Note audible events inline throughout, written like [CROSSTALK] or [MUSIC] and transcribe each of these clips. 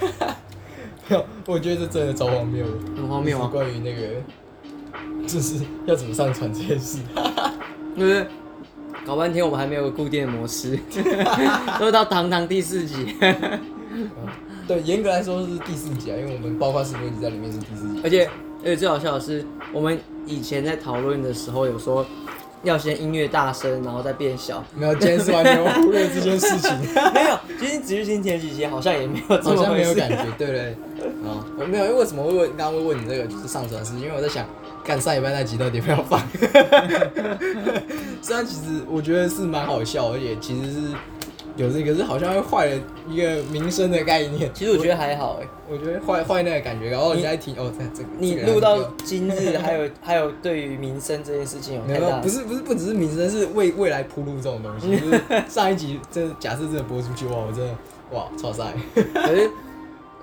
[LAUGHS] 没有，我觉得这真的超荒谬的，很荒谬啊，关于那个，就是要怎么上传这件事。对不对？搞半天我们还没有固定的模式，[LAUGHS] 都到堂堂第四集，[LAUGHS] 对，严格来说是第四集啊，因为我们包括十多集在里面是第四集。而且而且最好笑的是，我们以前在讨论的时候有说要先音乐大声，然后再变小。没有，今天是完全忽略这件事情，[LAUGHS] 没有，其实仔细听前几集好像也没有这好像。没有感觉，对不对？啊，[LAUGHS] 我没有，因为为什么会问？刚刚会问你这个就是上传的事情，因为我在想，看上一班那集到底要不要放。[LAUGHS] 虽然其实我觉得是蛮好笑，而且其实是有这个，是好像会坏了一个民生的概念。其实我觉得还好哎，我觉得坏坏那个感觉，然后你在听哦，这这个你录到今日，还有还有对于民生这件事情有太大不是不是不只是民生，是为未来铺路这种东西。[LAUGHS] 就是上一集真的假设真的播出去，哇，我真的哇超晒。可是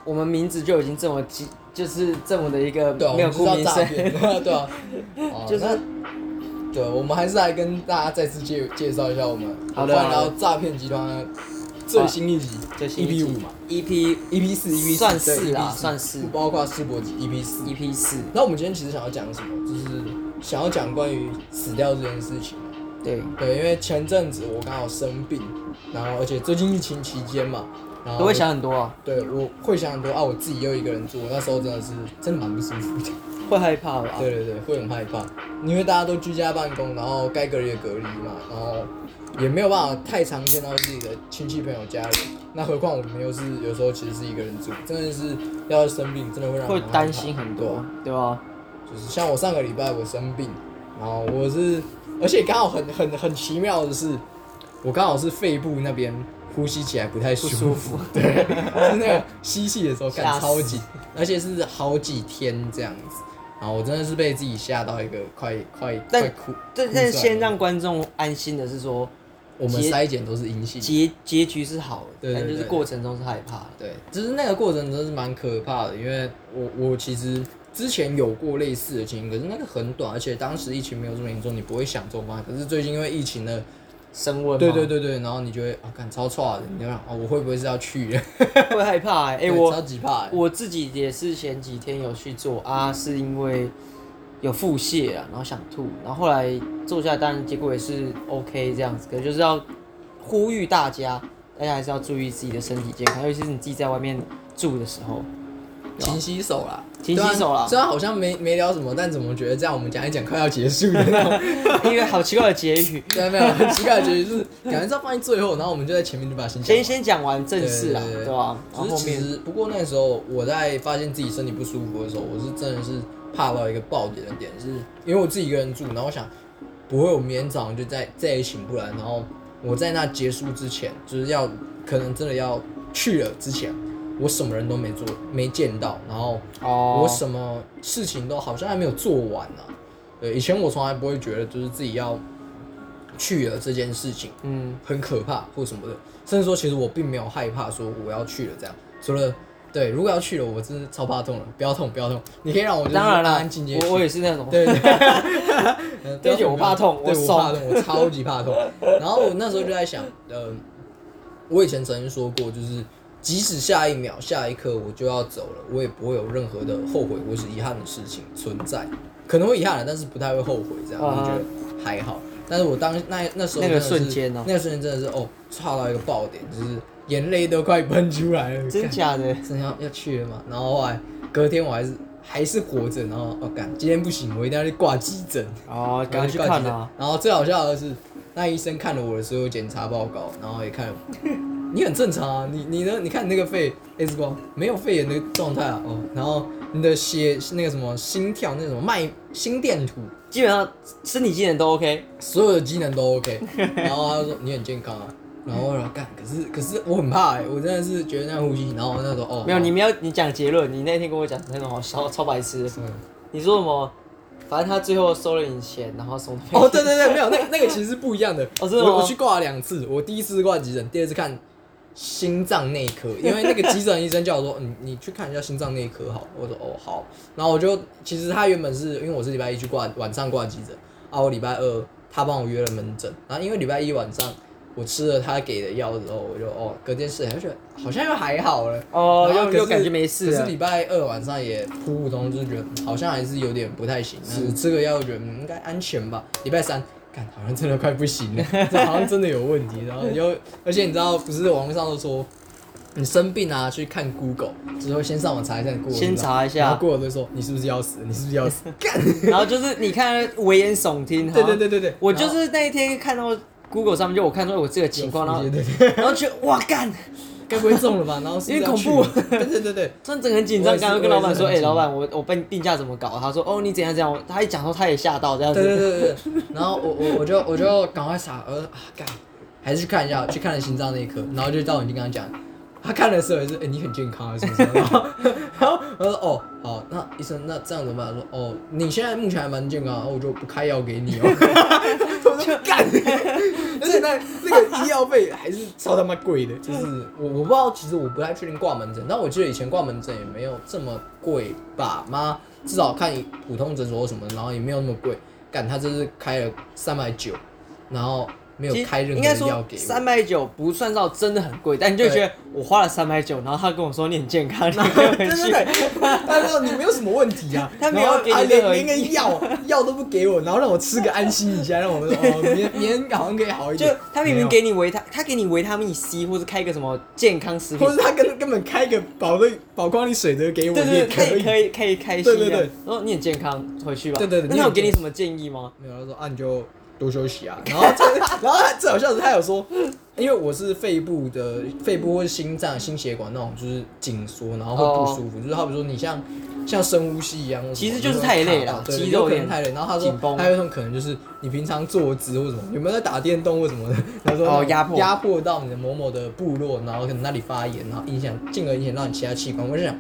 我们名字就已经这么激，就是这么的一个没有顾民生，诈骗，[LAUGHS] 对啊，哦 [LAUGHS] 就是那对，我们还是来跟大家再次介介绍一下我们好的欢迎来好的。到诈骗集团的最新一集，最新一 EP 集五嘛 EP，EP 四，EP 算四啦算是不包括世博集 EP 四。EP 四，那我们今天其实想要讲什么，就是想要讲关于死掉这件事情。对，对，因为前阵子我刚好生病，然后而且最近疫情期间嘛，然后都会想很多啊，对我会想很多啊，我自己又一个人住，我那时候真的是真的蛮不舒服的。会害怕吧？对对对，会很害怕，因为大家都居家办公，然后该隔离的隔离嘛，然后也没有办法太常见到自己的亲戚朋友家人，那何况我们又是有时候其实是一个人住，真的是要生病，真的会让会担心很多，对吧？就是像我上个礼拜我生病，然后我是，而且刚好很很很奇妙的是，我刚好是肺部那边呼吸起来不太舒服，[LAUGHS] 对，是那个吸气的时候吓死。干超级，而且是好几天这样子，然后我真的是被自己吓到一个快快但快哭，但但先让观众安心的是说，我们结筛检都是阴性，结结局是好的，但就是对。过程中是害怕的。对，就是那个过程真的是蛮可怕的，因为我我其实之前有过类似的经验，可是那个很短，而且当时疫情没有这么严重，你不会想这种方案。可是最近因为疫情的，升温，对对对对，然后你就会啊，看超差的，你就想啊，我会不会是要去？[LAUGHS] 会害怕哎、欸，对我超级怕欸，我自己也是前几天有去做啊，是因为有腹泻啊，然后想吐，然后后来做下来，当然结果也是 OK 这样子，可是就是要呼吁大家，大家还是要注意自己的身体健康，尤其是你自己在外面住的时候，勤洗手啦，勤洗手啦虽然好像没没聊什么，但怎么觉得这样我们讲一讲快要结束的那种，[LAUGHS] 一个好奇怪的结语。[LAUGHS] 对，没有很奇怪的结局，就是感觉是要放在最后，然后我们就在前面就把它先先。先讲完正事啦，对吧？然是其实，不过那时候我在发现自己身体不舒服的时候，我是真的是怕到一个爆点的点，是因为我自己一个人住，然后我想不会我明天早上就再再也醒不来，然后我在那结束之前，就是要可能真的要去了之前，我什么人都没做，没见到，然后哦。我什么事情都好像还没有做完呢、对，以前我从来不会觉得就是自己要去了这件事情嗯，很可怕或什么的，甚至说其实我并没有害怕说我要去了这样，除了对，如果要去了，我真是超怕痛了，不要痛不要痛，你可以让我就是当然了安安静静我我也是那种，对 [LAUGHS] 对。对，呃对不起我怕痛对我怕痛，我超级怕痛。然后我那时候就在想，呃，我以前曾经说过，就是即使下一秒、下一刻我就要走了，我也不会有任何的后悔或是遗憾的事情存在。可能会遗憾了，但是不太会后悔，这样啊我觉得还好。但是我当那那时候那个瞬间哦那个瞬间真的是哦，差到一个爆点，就是眼泪都快喷出来了。干真假的？真的要要去了嘛？然后后来隔天我还是还是活着，然后哦干，今天不行，我一定要去挂急诊。哦，赶快去挂急诊看啊！然后最好笑的是，那医生看了我的所有检查报告，然后也看了，你很正常啊，你你呢？你看你那个肺 X 光没有肺炎的状态啊，哦，然后你的血那个什么心跳那个什么脉心电图，基本上身体机能都 OK，所有的机能都 OK，[LAUGHS] 然后他说你很健康啊。然后我说干，可是可是我很怕哎、我真的是觉得那样呼吸，然后那时候哦，没有，你没有你讲结论，你那天跟我讲那种好超超白痴的，什么你说什么？反正他最后收了你钱，然后什么都没哦，对对对，没有，那那个其实是不一样的。[LAUGHS] 哦真的我我去挂了两次，我第一次挂急诊，第二次看心脏内科，[LAUGHS] 因为那个急诊医生叫我说，嗯，你去看一下心脏内科好。我说哦好，然后我就其实他原本是因为我是礼拜一去挂晚上挂急诊，啊，我礼拜二他帮我约了门诊，然后因为礼拜一晚上我吃了他给的药之后，我就哦隔天睡，我觉得好像又还好了。哦，又又感觉没事。可是礼拜二晚上也普普通通，就是觉得嗯好像还是有点不太行。是吃个药，觉得嗯应该安全吧。礼拜三，看好像真的快不行了，[LAUGHS] 这好像真的有问题。然后又，而且你知道，不是网络上都说。你生病啊，去看 Google，就是会先上网查一下你 Google，先查一下然后 Google 就说你是不是要死，你是不是要死？[LAUGHS] 干，然后就是你看危言耸听，对对对对对，我就是那一天看到 Google 上面，就我看到我这个情况，然后然后觉得哇干，该不会中了吧？然后是不是要去有点恐怖对对对对，真的整个很紧张。刚刚跟老板说，哎，老板，我我帮定价怎么搞？他说，哦，你怎样怎样。他一讲说他也吓到这样子对子。对对对，然后我我我就我就赶快傻，呃啊干，还是去看一下，去看了心脏那一科，然后就到你就跟他讲，他看的时候也是，哎、你很健康啊，是不是？[LAUGHS] 然后然后我说哦好，那医生那这样怎么办？他说哦你现在目前还蛮健康，然后我就不开药给你哦。[LAUGHS] 我就 [LAUGHS] 干，[LAUGHS] 而且那那个医药费还是超他妈贵的，就是我我不知道，其实我不太确定挂门诊，但我记得以前挂门诊也没有这么贵吧？妈，至少看普通诊所什么，然后也没有那么贵。干，他这是开了三百九，然后没有开任何应该说的药给。三百九不算到真的很贵，但你就觉得我花了三百九，然后他跟我说你很健康，[LAUGHS] 你可以回对对去。对，[LAUGHS] 他说你没有什么问题啊，他没有给你连连个药 [LAUGHS] 药都不给我，然后让我吃个安心一下，让我们说哦明明天好像可以好一点就。他明明给你维他，他给你维他命 C，或者开一个什么健康食品或，者他根根本开个保的保光力水的给我，对对对，你也可以。可以可以开心对对对的。然后你很健康，回去吧。对对对那他有给你什么建议吗？没有，他说啊你就多休息啊。然后这然后他最好笑的是他有说，因为我是肺部的肺部或是心脏心血管那种就是紧缩，然后会不舒服，就是好比说你像。像深呼吸一样，其实就是太累了肌肉有点有可能太累。然后他说还有一种可能就是你平常坐姿或什么，有没有在打电动或什么的？他说哦压迫压迫到你的某某的部落，然后可能那里发炎，然后影响进而影响到你其他器官。我就想，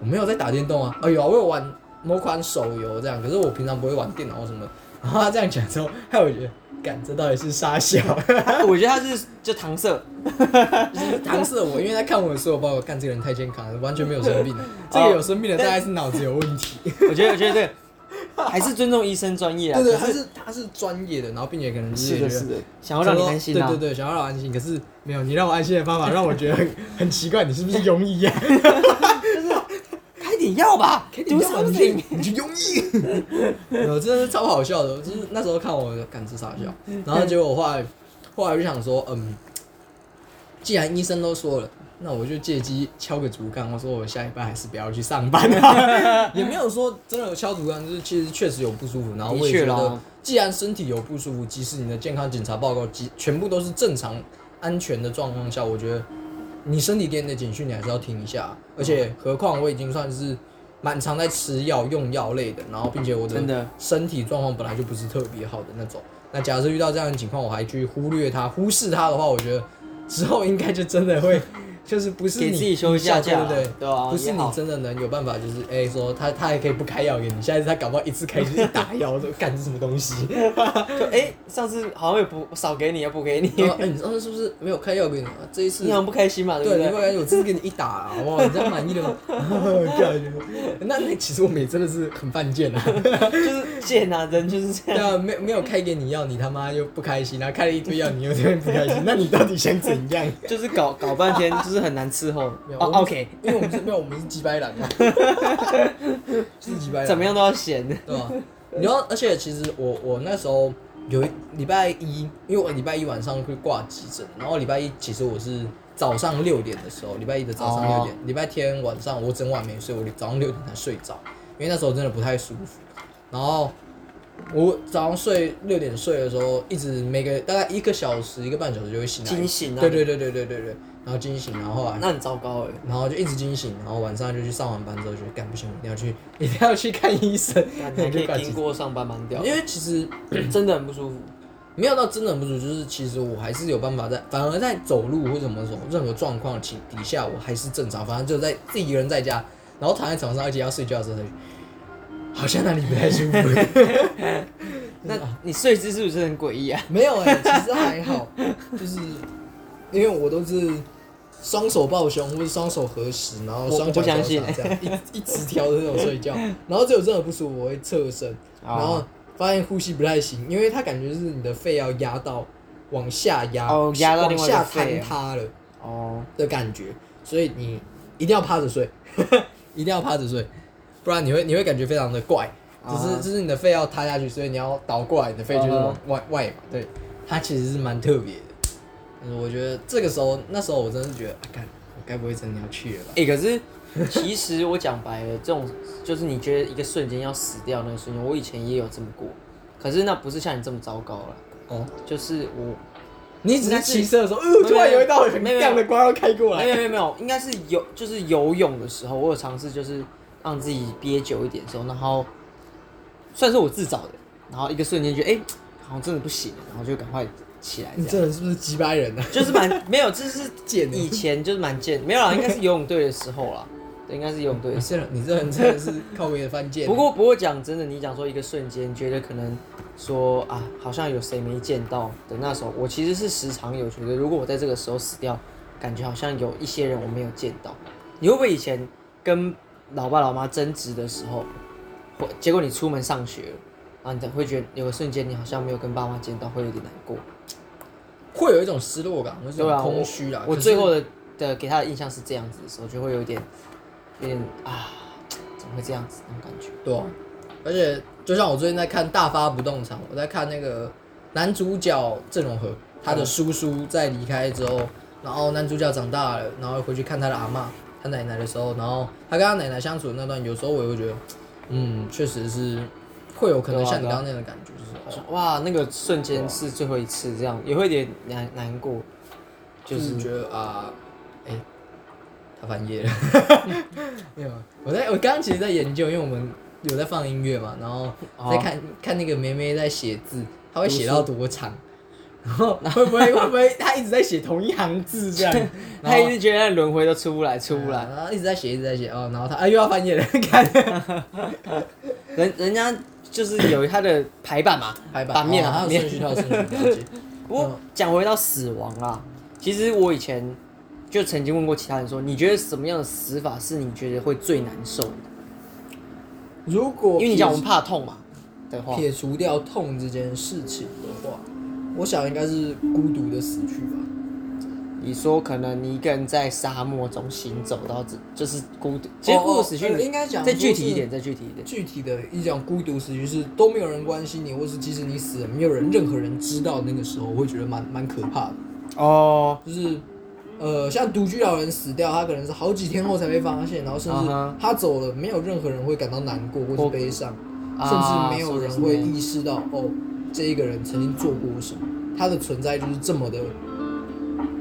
我没有在打电动啊，哦有啊，我有玩某款手游这样，可是我平常不会玩电脑或什么的。然后他这样讲之后，害我觉得，干这到底是傻笑，[LAUGHS] 我觉得他是就搪塞，[LAUGHS] 就是搪塞我，因为他看我的时候，把我，干这个人太健康了，完全没有生病的。[LAUGHS] 这个有生病的大概是脑子有问题。我觉得我觉得这个还是尊重医生专业啊。对他是他是专业的，然后并且可能就是的，是的，想要让你安心啊。对对对，想要让我安心，可是没有你让我安心的方法，让我觉得很很奇怪，你是不是庸医啊？开点药吧，do 你就 something。[LAUGHS] 你去庸医，[LAUGHS] 有真的是超好笑的，就是那时候看我感知傻笑，然后结果我后来后来就想说，嗯，既然医生都说了。那我就借机敲个竹杠，我说我下礼拜还是不要去上班、啊，[LAUGHS] 也没有说真的有敲竹杠，就是其实确实有不舒服，然后我也觉得，既然身体有不舒服，即使你的健康检查报告即全部都是正常安全的状况下，我觉得你身体给你的警讯你还是要听一下，而且何况我已经算是蛮常在吃药用药类的，然后并且我的。身体状况本来就不是特别好的那种，那假设遇到这样的情况，我还去忽略它、忽视它的话，我觉得之后应该就真的会。就是不是你给自己休一下假对不对？对啊不是你真的能有办法，就是哎、说他他还可以不开药给你，下一次他搞不好一次开就是一打药，我说干这什么东西？[LAUGHS] 就哎，上次好像也不少给你，要补给你，哎、[LAUGHS] 你上次是不是没有开药给你啊？这一次你好像不开心嘛，对对，你不对？会感觉我这次给你一打、啊，好不好？你这样满意了吗？[LAUGHS] 干那那其实我们也真的是很犯贱啊。就是贱啊，人就是这样。对啊，没没有开给你药，你他妈又不开心，然后开了一堆药，你又这边不开心，那你到底想怎样？就是搞搞半天，就是很难伺候。哦没有我们，OK，因为我们是没有，我们是鸡掰狼 [LAUGHS] 嘛，是鸡掰狼，怎么样都要闲。对吧？你知道，而且其实我我那时候有一礼拜一，因为我礼拜一晚上会挂急诊，然后礼拜一其实我是早上六点的时候，礼拜一的早上哦六点，礼、拜天晚上我整晚没睡，我早上六点才睡着，因为那时候真的不太舒服。然后我早上睡六点睡的时候，一直每个大概一个小时一个半小时就会醒来，惊醒啊对对对对对对对，然后惊醒，然后后来那很糟糕哎。然后就一直惊醒，然后晚上就去上完班之后，觉得干不行，我一定要去，[LAUGHS] 一定要去看医生，干还可以。经过上班蛮屌，因为其实真的很不舒服。没有到真的很不舒服，就是其实我还是有办法在，反而在走路或什么什么任何状况情底下，我还是正常。反正就在自己一个人在家，然后躺在床上，而且要睡觉的时候，好像那里不太舒服。[LAUGHS] 那你睡姿是不是很诡异啊？[LAUGHS] 没有哎、其实还好，就是因为我都是双手抱胸或者双手合十，然后双脚交叉这样一一直挑的那种睡觉，[LAUGHS] 然后只有真的不舒服我会侧身，然后发现呼吸不太行，因为它感觉是你的肺要压到往下压，哦压到往下坍塌了哦，的感觉，所以你一定要趴着睡，[LAUGHS] 一定要趴着睡，不然你会你会感觉非常的怪，只是啊就是你的肺要塌下去，所以你要倒过来，你的肺就是往外外嘛，对，它其实是蛮特别我觉得这个时候，那时候我真的是觉得，啊，看我该不会真的要去了吧？哎、可是其实我讲白了，这种就是你觉得一个瞬间要死掉那个瞬间，我以前也有这么过，可是那不是像你这么糟糕了，哦，就是我你只是骑车的时候，呃，突然有一道很亮的光要开过来，没有没有没有，应该是游就是游泳的时候，我有尝试就是让自己憋久一点的时候，然后算是我自找的，然后一个瞬间觉得哎、好像真的不行了，然后就赶快起来这你。这人是不是几百人啊？就是蛮没有，这是 [LAUGHS] 贱欸以前就是蛮贱，没有啦，应该是游泳队的时候啦，对，应该是游泳队的时候。你这人，你这人真的是靠别的犯贱。[LAUGHS] 不过不过讲真的，你讲说一个瞬间觉得可能说啊，好像有谁没见到的那时候，我其实是时常有觉得，如果我在这个时候死掉，感觉好像有一些人我没有见到。你会不会以前跟老爸老妈争执的时候，或结果你出门上学了，然后你会觉得有个瞬间你好像没有跟爸妈见到，会有点难过。会有一种失落感，或是空虚啦。可是我最后的的给他的印象是这样子的时候，就会有一点有点啊，[TSK] 怎么会这样子那种感觉？对啊，而且就像我最近在看《大发不动产》，我在看那个男主角郑容和，他的叔叔在离开之后，然后男主角长大了，然后回去看他的阿嬷、他奶奶的时候，然后他跟他奶奶相处的那段，有时候我也会觉得，嗯，确实是会有可能像你刚刚那样的感觉，就是哦，哇，那个瞬间是最后一次，这样也会有点难难过，就就是是觉得啊，哎、他翻页了，[LAUGHS] 没有啊，我在我刚刚其实在研究，因为我们有在放音乐嘛，然后在看、看那个梅梅在写字，她会写到多长，[LAUGHS] 然后会不会会不会他一直在写同一行字这样，[LAUGHS] 他一直觉得那轮回都出不来，出不来。然后一直在写一直在写哦，然后他啊又要翻页了，看。人人家就是有它的排版嘛，[CLEARS THROAT] 排版版面哦啊版面还有顺序，还有顺序，了解 [LAUGHS] 不过讲回到死亡啊，其实我以前就曾经问过其他人说，你觉得什么样的死法是你觉得会最难受的？如果因为你讲我们怕痛嘛的话，撇除掉痛这件事情的话，我想应该是孤独的死去吧。你说可能你一个人在沙漠中行走到这，就是孤独。其实孤独死去，应该讲再具体一点，再具体一点。具体的一种孤独死去是都没有人关心你，或是即使你死了，没有人任何人知道，那个时候我会觉得蛮蛮可怕的。哦，就是呃，像独居老人死掉，他可能是好几天后才被发现，然后甚至他走了，没有任何人会感到难过或或是悲伤，啊甚至没有人会意识到哦，这一个人曾经做过什么，他的存在就是这么的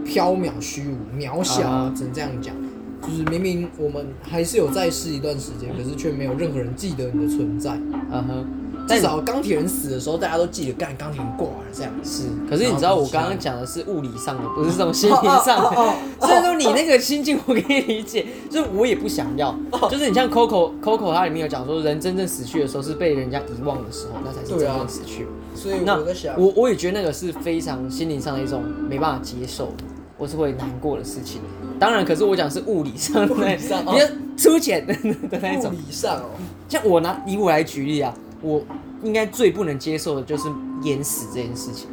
缥缈虚无、渺小啊啊，只能这样讲。就是明明我们还是有在世一段时间，可是却没有任何人记得你的存在。嗯哼，但至少钢铁人死的时候，大家都记得，干钢铁人挂了这样。是，可是你知道我刚刚讲的是物理上的，不是这种心灵上的。哦虽然说你那个心境我可以理解，就是我也不想要，就是你像 Coco Coco 它里面有讲说，人真正死去的时候是被人家遗忘的时候，那才是真正死去。所以那我在想，我我也觉得那个是非常心灵上的一种没办法接受的，或是会难过的事情。当然，可是我讲是物理上的，比较粗浅的的那种物。理上哦，像我拿以我来举例啊，我应该最不能接受的就是淹死这件事情，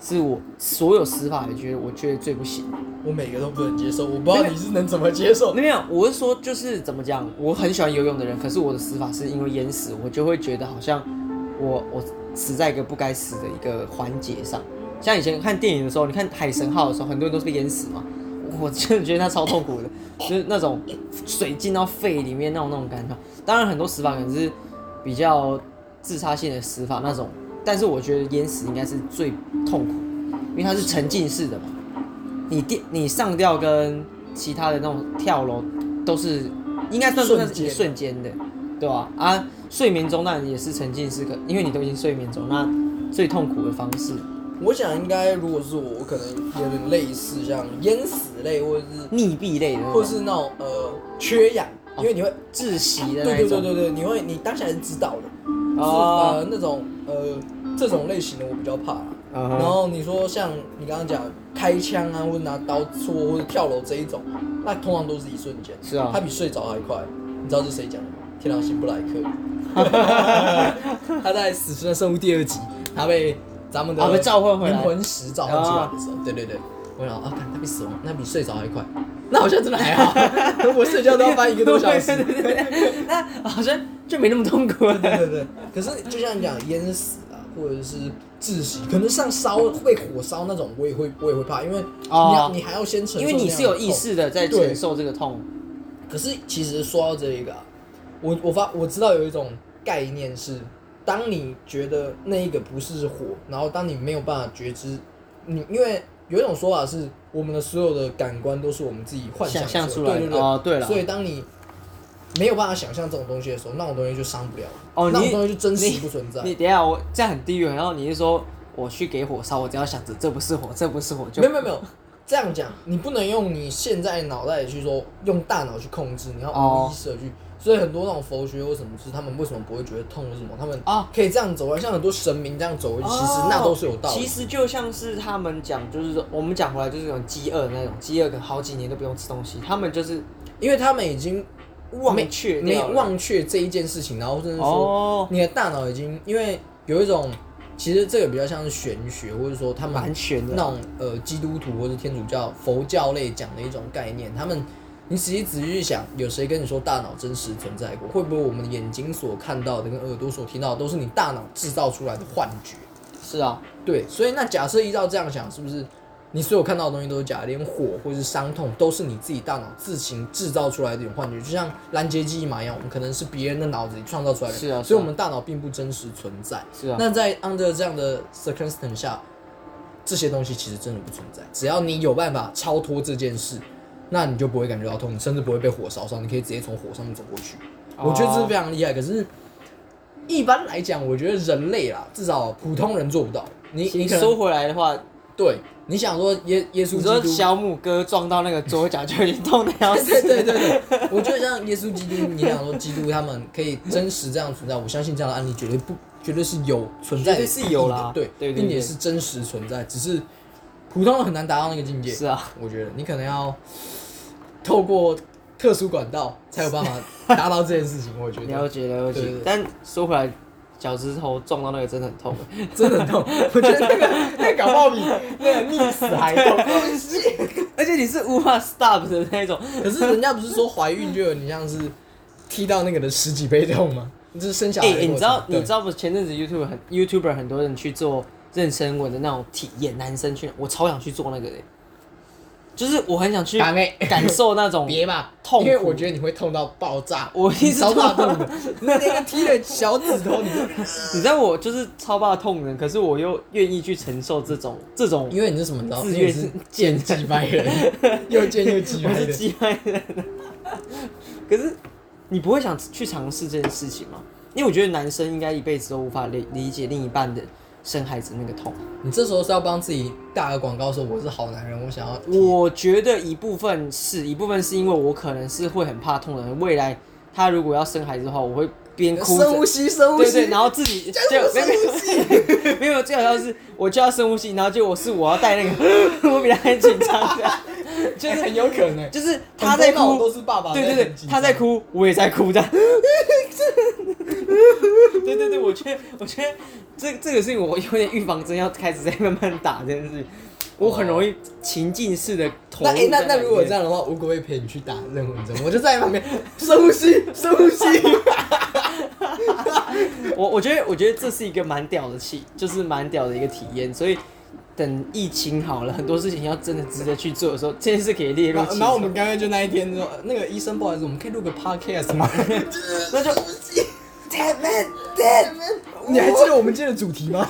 是我所有死法里觉得我觉得最不行。我每个都不能接受，我不知道你是能怎么接受。没有，我是说就是怎么讲，我很喜欢游泳的人，可是我的死法是因为淹死，我就会觉得好像我我死在一个不该死的一个环节上。像以前看电影的时候，你看海神号的时候，很多人都是被淹死嘛，我真的觉得他超痛苦的，就是那种水进到肺里面那种那种感觉。当然很多死法可能是比较自杀性的死法那种，但是我觉得淹死应该是最痛苦，因为它是沉浸式的嘛。你电你上吊跟其他的那种跳楼都是应该算算是一瞬间的，对吧、啊？睡眠中当然也是沉浸式，可因为你都已经睡眠中，那最痛苦的方式我想应该如果是我，我可能有点类似像淹死类，或者是溺毙类的或是那种呃缺氧，因为你会窒息的对那种。对对对对，你会你当下是知道的，就是哦呃那种呃这种类型的我比较怕啦。嗯哼然后你说像你刚刚讲开枪啊，或者拿刀戳，或者跳楼这一种，那通常都是一瞬间。是啊他比睡着还快。你知道是谁讲的吗？天狼星布莱克。[LAUGHS] 他在《死神的生物》第二集，他被咱们的啊被召唤回来。灵魂石召唤出来的时候，对对对，我想啊，看他比死亡，那比睡着还快，那好像真的还好，[LAUGHS] 我睡觉都要翻一个多小时。对对对对那好像就没那么痛苦了。对对对，可是就像你讲淹死啊，或者是窒息，可能像烧被火烧那种，我也会我也会怕，因为你要、哦你还要先承受因为你是有意识的在承受这个痛。可是其实说到这一个、啊，我我发我知道有一种概念是，当你觉得那一个不是火，然后当你没有办法觉知，你因为有一种说法是，我们的所有的感官都是我们自己幻想象出出对对对。来的哦，对了，所以当你没有办法想象这种东西的时候，那种东西就伤不了，哦那种东西就真实不存在。你等下我这样很地狱，然后你是说我去给火烧，我只要想着这不是火，这不是火就没有没有没有，这样讲，你不能用你现在脑袋里去说，用大脑去控制，你要哦无意识的去。所以很多那种佛学或什么是他们为什么不会觉得痛是什么？他们啊可以这样走啊，像很多神明这样走，其实那都是有道理。哦其实就像是他们讲，就是说我们讲回来就是那种饥饿的那种，饥饿可能好几年都不用吃东西，他们就是因为他们已经忘却没忘却这一件事情，然后甚至说哦，你的大脑已经因为有一种，其实这个比较像是玄学，或者说他们那种呃基督徒或者天主教、佛教类讲的一种概念，他们你仔细仔细去想，有谁跟你说大脑真实存在过？会不会我们眼睛所看到的跟耳朵所听到的都是你大脑制造出来的幻觉？是啊，对，所以那假设依照这样想，是不是你所有看到的东西都是假的？连火或者是伤痛都是你自己大脑自行制造出来的一种幻觉，就像拦截记忆码一样，我们可能是别人的脑子里创造出来的，是啊是啊所以我们大脑并不真实存在。是啊，那在 under 这样的 circumstance 下，这些东西其实真的不存在。只要你有办法超脱这件事，那你就不会感觉到痛，你甚至不会被火烧伤，你可以直接从火上面走过去。我觉得这是非常厉害。可是，一般来讲，我觉得人类啦，至少普通人做不到。你你可能你说回来的话，对，你想说耶耶稣你说基督，小母哥撞到那个桌角就已经痛的要死，[LAUGHS] 对对对对，我觉得像耶稣基督，你想说基督他们可以真实这样存在，我相信这样的案例绝对不绝对是有存在的绝对是有啦对对并且是真实存在，只是普通人很难达到那个境界。是啊，我觉得你可能要透过特殊管道才有办法达到这件事情。我觉得了解了解。但说回来，脚趾头撞到那个真的很痛，真的很痛，[LAUGHS] 我觉得那个那个搞不好比那个溺死还痛。[LAUGHS] 而且你是无法 stop 的那种。可是人家不是说怀孕就有你像是踢到那个的十几倍痛吗？就是生小孩。你知道你知道不？前阵子 YouTube 很 YouTuber 很多人去做妊娠纹的那种体验，男生去，我超想去做那个的、就是我很想去感受那种 [LAUGHS] 别吧，痛苦因为我觉得你会痛到爆炸，我一直超怕痛痛的。那 [LAUGHS] 那个踢了小指头，你就你知道我就是超怕痛的，可是我又愿意去承受这种这种，因为你是什么？你知道，自愿为你是贱 [LAUGHS] 鸡掰人，又贱又鸡我是掰的。鸡掰人。可是你不会想去尝试这件事情吗？因为我觉得男生应该一辈子都无法理理解另一半的生孩子那个痛。你这时候是要帮自己打个广告，说我是好男人，我想要。我觉得一部分是一部分是因为我可能是会很怕痛的人，未来他如果要生孩子的话，我会边哭。深呼吸，深呼吸。对对，然后自己 [LAUGHS] 就深呼吸？[LAUGHS] 没有最好笑的是，我就要深呼吸，然后结果是我要带那个，[LAUGHS] 我比他还紧张的，就是很有可能。就是他在哭，都是爸爸对对对他在哭，我也在哭的。对对对，我觉得我觉得这这个事情我有点预防针要开始在慢慢打这件事情，我很容易情境式的投那。那那如果这样的话，我可不可以陪你去打任文针？我就在旁边深呼吸，深呼吸。[LAUGHS] 我我觉得我觉得这是一个蛮屌的气，就是蛮屌的一个体验，所以。等疫情好了，很多事情要真的值得去做的时候，这件事可以列入。然后然后我们刚刚就那一天说，那个医生不好意思，我们可以录个 podcast 吗？[LAUGHS] 那就 Damn damn！你还记得我们今天的主题吗？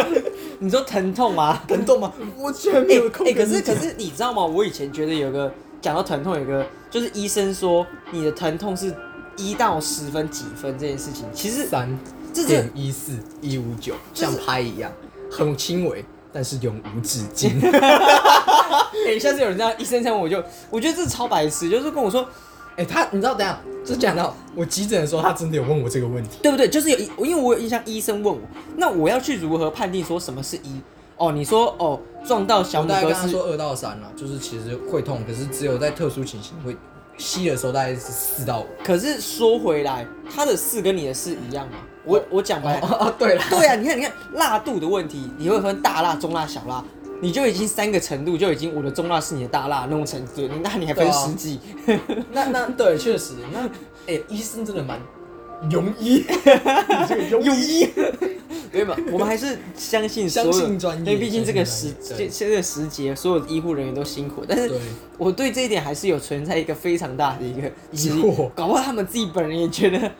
[LAUGHS] 你说疼痛吗？疼痛吗？我居然没哎、有空哎，可是可是你知道吗？我以前觉得有个讲到疼痛，有个就是医生说你的疼痛是一到十分几分这件事情，其实三这点一四一五九，像拍一样，很轻微，但是永无止境。[LAUGHS] 哎、下次有人这样医生这样，我就我觉得这超白痴，就是跟我说哎、他你知道，等一下就讲到我急诊的时候，他真的有问我这个问题。对不对？就是有因为我有印象，医生问我，那我要去如何判定说什么是一？哦，你说哦撞到小我大概跟他拇哥是说二到三了，就是其实会痛，可是只有在特殊情形会吸的时候大概是四到五。可是说回来，他的四跟你的四一样吗？我我讲白了，哦哦，对了，对啊，你看你看辣度的问题，你会分大辣、中辣、小辣，你就已经三个程度，就已经我的中辣是你的大辣那种程度，那你还分十几？那那对，确实，那哎、医生真的蛮庸医，你这个庸医，对吧？我们还是相信所有相信专业因为毕竟这个时相信专业。这这个时节，所有的医护人员都辛苦，但是，我对这一点还是有存在一个非常大的一个疑惑。搞不好他们自己本人也觉得，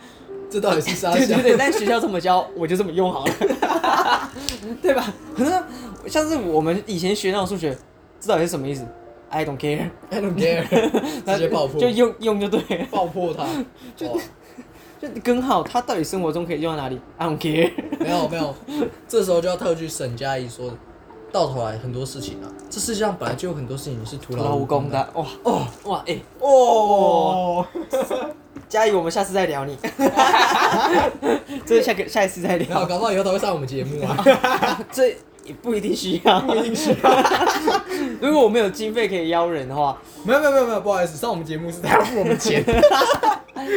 这到底是啥？对对对，但学校这么教，我就这么用好了，[LAUGHS] 对吧？可 [LAUGHS] 是像是我们以前学那种数学，这到底是什么意思？I don't care，I don't care，[LAUGHS] 直接爆破，就用用就对了。爆破它，就就根号，它到底生活中可以用在哪里？I don't care。没有没有，这时候就要特句沈佳宜说的，到头来很多事情啊，这世界上本来就有很多事情是徒劳无功的。哇哦哇哎，哦，嘉怡，我们下次再聊你。[LAUGHS] 这是下个下一次再聊，搞不好以后他会上我们节目啊。[LAUGHS] 这也不一定需要，不一定需要。[LAUGHS] 如果我们有经费可以邀人的话，没有没有没有没有，不好意思，上我们节目是他要付我们钱。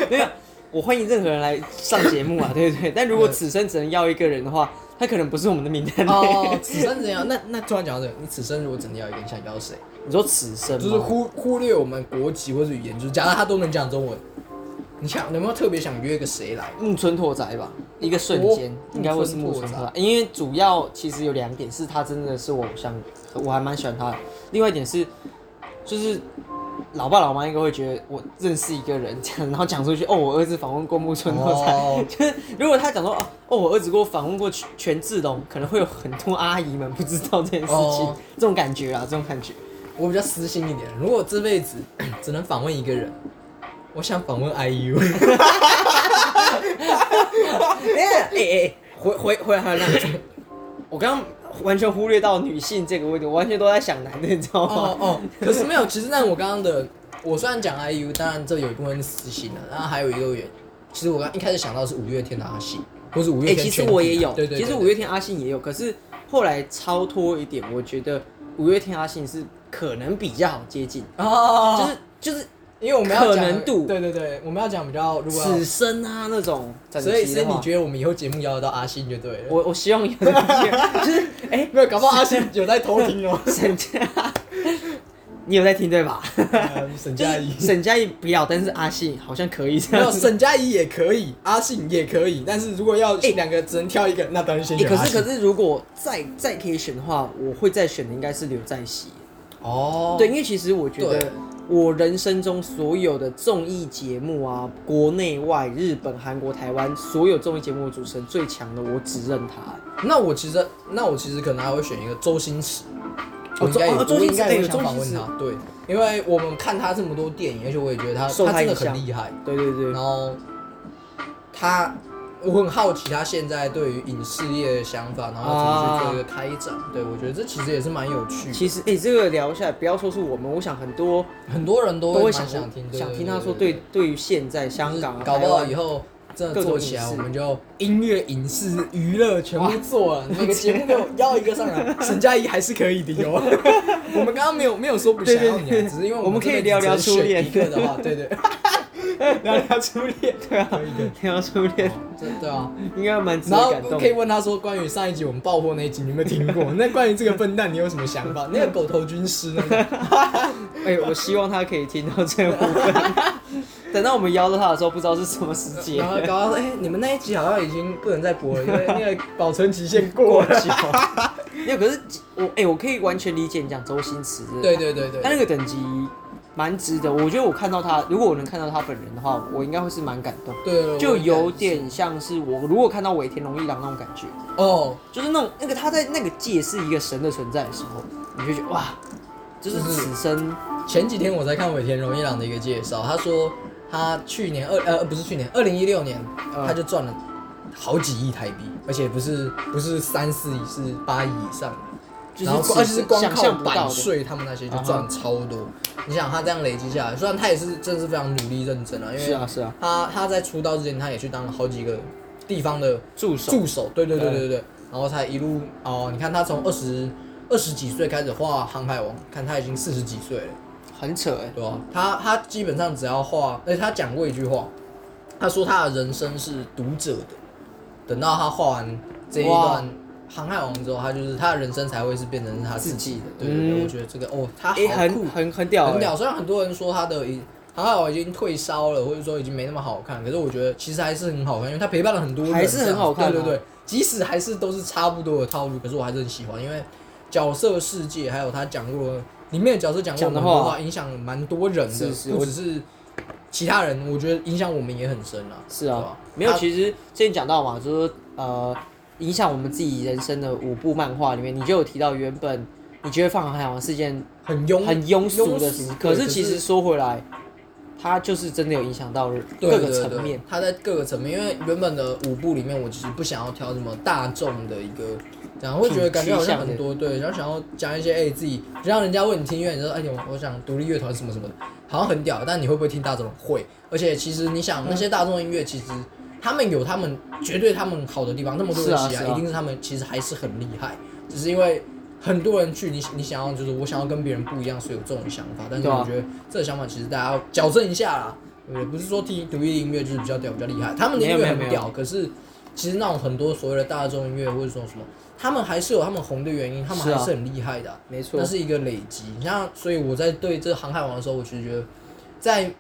没有，我欢迎任何人来上节目啊，对不对？但如果此生只能要一个人的话，他可能不是我们的名单内。哦，此生怎样？那那突然讲到这个，你此生如果真的要一个，你想要谁？你说此生就是忽忽略我们国籍或者语言，就是假如他都能讲中文，你想有没有特别想约个谁来？木村拓哉吧，一个瞬间、哦应该会是木村拓哉，因为主要其实有两点，是他真的是我偶像，我还蛮喜欢他的。另外一点是，就是老爸老妈应该会觉得我认识一个人，这样然后讲出去，哦，我儿子访问过木村拓哉。哦 [LAUGHS] 就是如果他讲说，哦，哦，我儿子给我访问过全全智龙，可能会有很多阿姨们不知道这件事情，哦这种感觉啊，这种感觉。我比较私心一点，如果这辈子 [CLEARS THROAT] 只能访问一个人，我想访问 IU。[LAUGHS] [LAUGHS] 哎哎哎，回回回来回来，我刚刚完全忽略到女性这个问题，我完全都在想男的，你知道吗？哦哦，[LAUGHS] 可是没有，其实那我刚刚的，我虽然讲 IU，当然这有一部分是私心的，然后还有一个原，其实我刚一开始想到是五月天的阿信，或是五哎、月天其实我也有，对对对，其实五月天阿信也有，可是后来超脱一点，我觉得五月天阿信是可能比较好接近，哦，就是就是因为我们要讲可能度对对对，我们要讲比较如果要此生啊那种所以，所以的话你觉得我们以后节目邀得到阿信就对了。我 [LAUGHS] 我希望有 [LAUGHS] 就是哎，没有，搞不好阿信有在偷听哦。沈佳，[LAUGHS] 你有在听对吧？呃沈佳宜沈佳宜不要，但是阿信好像可以这没有，样子。沈佳宜也可以，阿信也可以，但是如果要两个只能挑一个，那当然先哎、选阿信。可是可是，如果再再可以选的话，我会再选的应该是刘在熙。哦，对，因为其实我觉对得我人生中所有的综艺节目啊，国内外、日本、韩国、台湾所有综艺节目的主持人最强的，我只认他。那我其实，那我其实可能还会选一个周星驰。哦我应该我应该也会想访问他。对，因为我们看他这么多电影，而且我也觉得他他他真的很厉害。对对对然，后他，我很好奇他现在对于影视业的想法，然后怎么去做一个开展。对我觉得这其实也是蛮有趣的。其实哎、这个聊下来，不要说是我们，我想很多很多人都蛮都会想想听，想听他说对对于现在香港啊，搞不好以后真的做起来，我们就音乐、影视、娱乐全部做了，每个节目给我 [LAUGHS] 邀一个上来，[LAUGHS] 沈佳宜还是可以的哟。[LAUGHS] 我们刚刚没有没有说不想要你只是因为我们可以聊聊初恋一个的话，对对，[LAUGHS] 聊聊初恋，对啊可以可以，听到初恋这对啊。应该蛮值然后得感动可以。问他说，关于上一集我们爆破那一集，你有没有听过？那关于这个笨蛋，你有什么想法？那个狗头军师那个，[LAUGHS] 哎、我希望他可以听到这部分。等到我们邀到他的时候，不知道是什么时节然。后搞到说，哎、你们那一集好像已经不能再播了，因为那个保存期限过了。[LAUGHS] 没有，可是我哎、我可以完全理解你讲周星驰的，对对对对，他那个等级蛮值得。我觉得我看到他，如果我能看到他本人的话，我应该会是蛮感动，对，就有点像是我如果看到尾田荣一郎那种感觉，哦，就是那种那个他在那个界是一个神的存在的时候，你就觉得哇，就是就是此生。前几天我在看尾田荣一郎的一个介绍，他说他去年二呃不是去年二零一六年，嗯。他就赚了好几亿台币，而且不是不是三四亿，是八亿以上。就是然后而且是光靠版。税他们那些就赚超多。你想他这样累积下来，虽然他也是真的是非常努力认真啊，因为是啊是啊，他他在出道之前他也去当了好几个地方的助手。助手，对对对对。对对，然后才一路哦，你看他从二十二十几岁开始画《航海王》，看他已经四十几岁了，很扯哎。对吧、他他基本上只要画，而且他讲过一句话，他说他的人生是读者的，等到他画完这一段航海王之后，他就是他的人生才会是变成是他自己的。对对对，嗯我觉得这个哦，他好哎、酷很很很屌、欸，很屌。虽然很多人说他的已航海王已经退烧了，或者说已经没那么好看，可是我觉得其实还是很好看，因为他陪伴了很多人，还是很好看啊对对对，即使还是都是差不多的套路，可是我还是很喜欢，因为角色世界还有他讲过里面的角色讲过讲的话很多话，影响蛮多人的，是是不只是其他人，我觉得影响我们也很深啊。是啊吧，没有，他其实之前讲到嘛，就是说呃，影响我们自己人生的五部漫画里面，你就有提到原本你觉得《放航海王》是一件很庸很庸俗的事可对可是是其实说回来，它就是真的有影响到各个层面。它在各个层面，因为原本的五部里面，我其实不想要挑什么大众的一个，然后会觉得感觉好像很多对，然后想要讲一些哎、自己，就像人家问你听音乐，你说哎我我想独立乐团什么什么的，好像很屌，但你会不会听大众？会，而且其实你想那些大众音乐，其实他们有他们绝对他们好的地方，那么多人喜爱，一定是他们其实还是很厉害，只是因为。很多人去，你你想要就是我想要跟别人不一样，所以有这种想法。但是我觉得这个想法其实大家要矫正一下啦。对，不是说听独立音乐就是比较屌、比较厉害，他们的音乐很屌，可是其实那种很多所谓的大众音乐或者说什么，他们还是有他们红的原因，他们还是很厉害的啊、没错那，是一个累积。你像，所以我在对这个航海王的时候，我其实觉得，在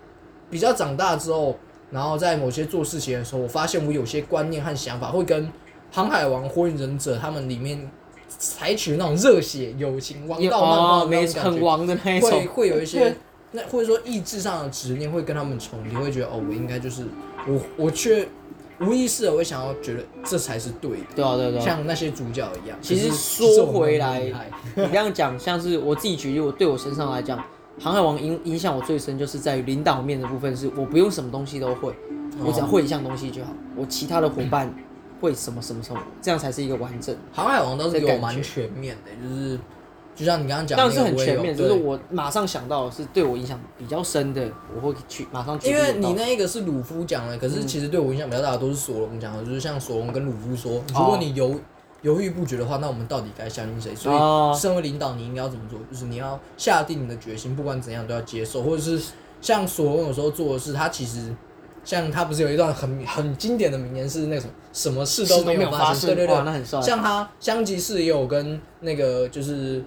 比较长大之后，然后在某些做事情的时候，我发现我有些观念和想法会跟航海王、火影忍者他们里面采取那种热血友情、王道漫画哦，那没种很王的那一会种，会有一些。[LAUGHS] 那或者说意志上的执念会跟他们重叠，会觉得哦，我应该就是我，我却无意识的会想要觉得这才是对的，对啊对啊对啊。像那些主角一样。其实说回来你这样讲，像是我自己举例，我对我身上来讲，航海王影影响我最深，就是在于领导面的部分，是我不用什么东西都会，我只要会一项东西就好，我其他的伙伴会什么什么什么，这样才是一个完整。航海王倒是给我的感觉蛮全面的，就是就像你刚刚讲的当那个，然是很全面，就是我马上想到的是对我影响比较深的，我会去马上去因。为你那一个是鲁夫讲的，可是其实对我影响比较大的都是索隆讲的，就是像索隆跟鲁夫说，如果你犹犹豫不决的话，那我们到底该相信谁？所哦以，身为领导，你应该要怎么做？就是你要下定你的决心，不管怎样都要接受，或者是像索隆有时候做的事，他其实像他不是有一段很很经典的名言是那个什么什么事都没有发生，对对对，，那很帅。像他香吉士也有跟那个就是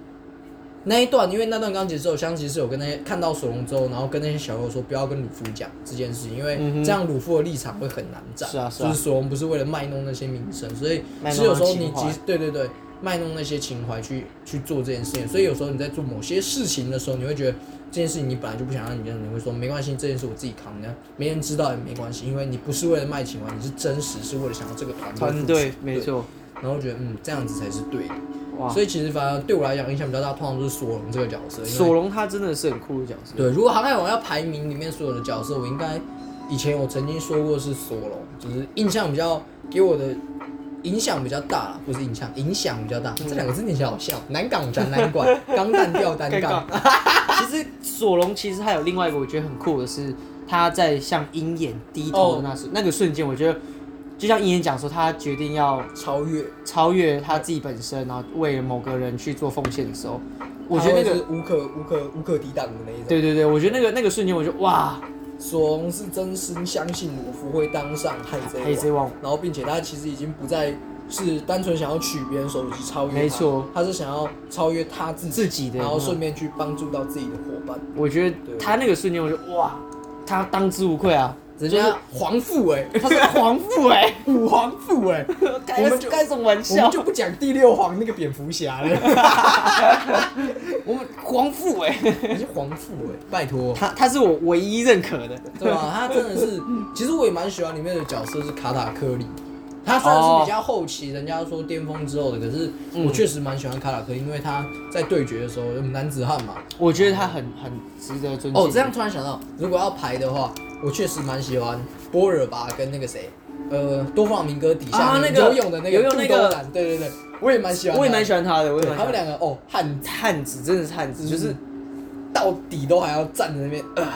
那一段，因为那段刚结束，香吉是有跟那些看到索隆之后，然后跟那些小友说不要跟鲁夫讲这件事，因为这样鲁夫的立场会很难站。是啊是啊。就是索隆不是为了卖弄那些名声，所以卖弄其实有时候你其实对对对卖弄那些情怀去去做这件事情，所以有时候你在做某些事情的时候，你会觉得这件事情你本来就不想让你这样，你会说没关系，这件事我自己扛的，没人知道也没关系，因为你不是为了卖情怀，你是真实是为了想要这个团队团队没错，然后觉得嗯这样子才是对的，哇，所以其实反而对我来讲影响比较大，通常都是索隆这个角色。索隆他真的是很酷的角色。对，如果航海王要排名里面所有的角色，我应该以前我曾经说过是索隆，就是印象比较给我的影响比较大啦，不是印象，影响比较大，这两个字念起来好像南港展览馆钢弹吊单杠，[LAUGHS] 其实索隆其实还有另外一个我觉得很酷的是，他在向鹰眼低头的那时、那个瞬间，我觉得就像鹰眼讲说，他决定要超越，超越他自己本身，然后为了某个人去做奉献的时候，我觉得那个无可无可无可抵挡的那一种。对对对，我觉得那个那个瞬间，我就哇，索隆是真心相信鲁夫会当上海贼海，贼王然后并且他其实已经不再是单纯想要取别人手机超越他，没错，他是想要超越他自己，自己的然后顺便去帮助到自己的伙伴。我觉得他那个瞬间，我就哇，他当之无愧啊，人家皇父哎、[LAUGHS] 他是皇父哎、武皇父哎、[LAUGHS] 开我们就开什么玩笑我笑们？就不讲第六皇那个蝙蝠侠了，[LAUGHS] 我们皇父哎、你是皇父哎、拜托，他他是我唯一认可的，对吧？他真的是，其实我也蛮喜欢里面的角色是卡塔克里。他虽然是比较后期，人家说巅峰之后的，可是我确实蛮喜欢卡塔克利，因为他在对决的时候，男子汉嘛。我觉得他很很值得尊敬。哦，这样突然想到，如果要排的话，我确实蛮喜欢波尔巴跟那个谁，呃，多弗朗明哥底下那啊那个游泳的那个游泳那个肚兜男对对对，我也蛮喜欢我也蛮喜欢他的，我也对他们蛮喜欢两个哦，汉汉子，真的是汉子，就是到底都还要站在那边，呃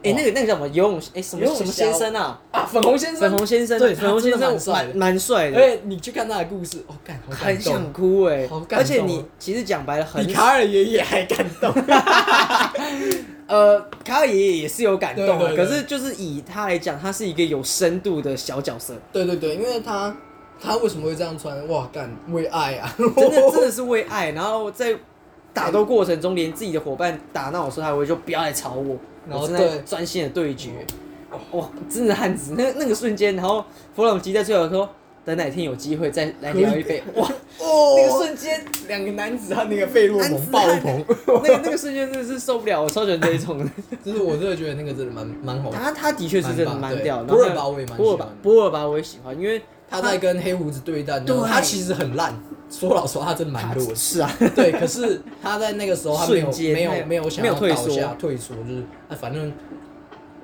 哎、那个那个叫什么？游泳哎、什么游泳什么先生啊？啊，粉红先生，粉红先生，对粉红先生他真的蛮帅的。蛮蛮帅的，而且你去看他的故事，哦，干，好感动。很想哭哎、好感动。哦而且你其实讲白了很比卡尔爷爷还感动。[LAUGHS] 呃，卡尔爷爷也是有感动啊，对对对可是就是以他来讲，他是一个有深度的小角色，对对对，因为他他为什么会这样穿？哇，干为爱啊！真的 [LAUGHS] 真的是为爱，然后在打斗过程中，连自己的伙伴打闹的时候，他还会就不要来吵我，然后在专心的对决。哇，真的汉子，那那个瞬间，然后弗朗基在最后说，等哪天有机会再来聊一杯。哇，哦那个瞬间，两个男子汉那个费洛蒙爆棚，那个那个 [LAUGHS] 瞬间真的是受不了，我超喜欢这一种的。[LAUGHS] 就是我真的觉得那个真的蛮蛮好的。他他的确是真的蛮屌，波尔巴我也蛮喜欢波尔巴我也喜欢，因为他在跟黑胡子对战，对他其实很烂。说老实话，他真的蛮弱的。是啊，对，可是他在那个时候，他没有没有没有想要倒下退缩，就是啊，反正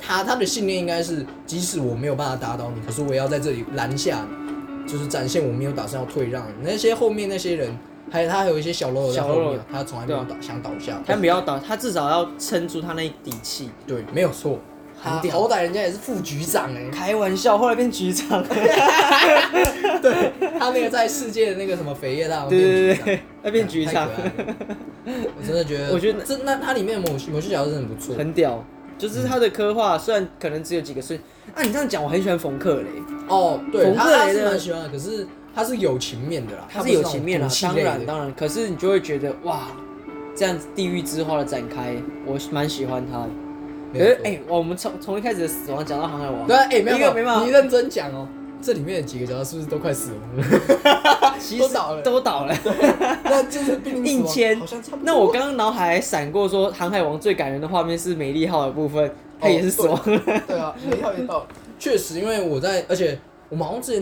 他他的信念应该是，即使我没有办法打倒你，可是我也要在这里拦下你，就是展现我没有打算要退让。那些后面那些人，还有他还有一些小喽啰在后面，他从来没有打想倒下。他不要倒，他至少要撑住他那一底气。对，没有错。好歹人家也是副局长哎、开玩笑，后来变局长。[LAUGHS] 对他那个在世界的那个什么扉页大王对变局长对对对，他变局长，我真的觉得，[LAUGHS] 我觉得这那他里面某某些角色真的不错。很屌。就是他的刻画，虽然可能只有几个瞬，啊，你这样讲，我很喜欢冯克雷，哦，对，冯他他是克雷的蛮喜欢的，可是他是有情面的啦，他是有情面啦，当然当然，可是你就会觉得哇，这样子地狱之花的展开，我蛮喜欢他的。没有错。可是哎、我们从从一开始的死亡讲到航海王，对啊，哎，没有一个没办法你认真讲哦，这里面的几个角色是不是都快死亡了？[LAUGHS] 其实都倒了都倒了。[LAUGHS] 那就是硬签。那我刚刚脑海还闪过说，航海王最感人的画面是美丽号的部分，他也是死亡了。对啊，美丽号也倒了，确实，因为我在，而且我们好像之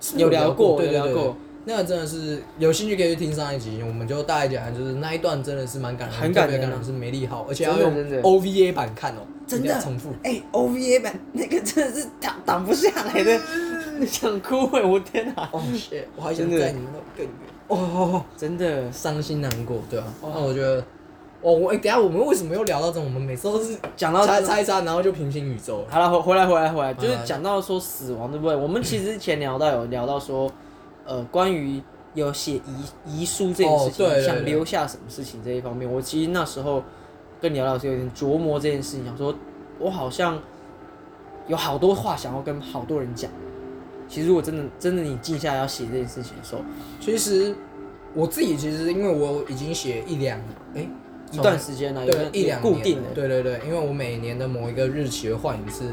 前有聊过有聊过，那个真的是有兴趣可以去听上一集，我们就大概讲，就是那一段真的是蛮感人，很感人啊特别感人是梅丽号，而且要用真的真的 OVA 版看哦，真的重复。哎、o v a 版那个真的是挡挡不下来的，想哭哎！我天哪，哦，shit，我还想真的在你那更远。哦，真的伤心难过，对啊。那我觉得，哦，我哎，等下我们为什么又聊到这种？我们每次都是讲到猜猜一猜，然后就平行宇宙。好了，回回来回来回来，就是嗯讲到说死亡对不对？我们其实之前聊到有聊到说，呃，关于有写遗遗书这件事情，哦对对对。想留下什么事情这一方面，我其实那时候跟你聊到是有点琢磨这件事情，想说我好像有好多话想要跟好多人讲。其实如果真的真的你静下来要写这件事情的时候，其实我自己其实因为我已经写一两哎一段时间了、有对一两固定的，对对对，因为我每年的某一个日期会换一次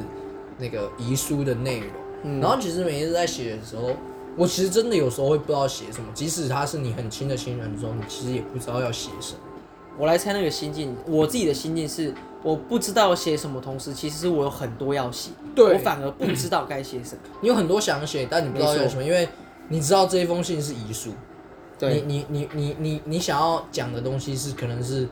那个遗书的内容，嗯。然后其实每一次在写的时候，我其实真的有时候会不知道写什么，即使他是你很亲的亲人的时候，你其实也不知道要写什么。我来猜那个心境，我自己的心境是我不知道写什么，同时其实我有很多要写，对我反而不知道该写什么。[CLEARS THROAT] 你有很多想写，但你不知道没错要什么，因为你知道这一封信是遗书，对你你你你你你想要讲的东西是可能是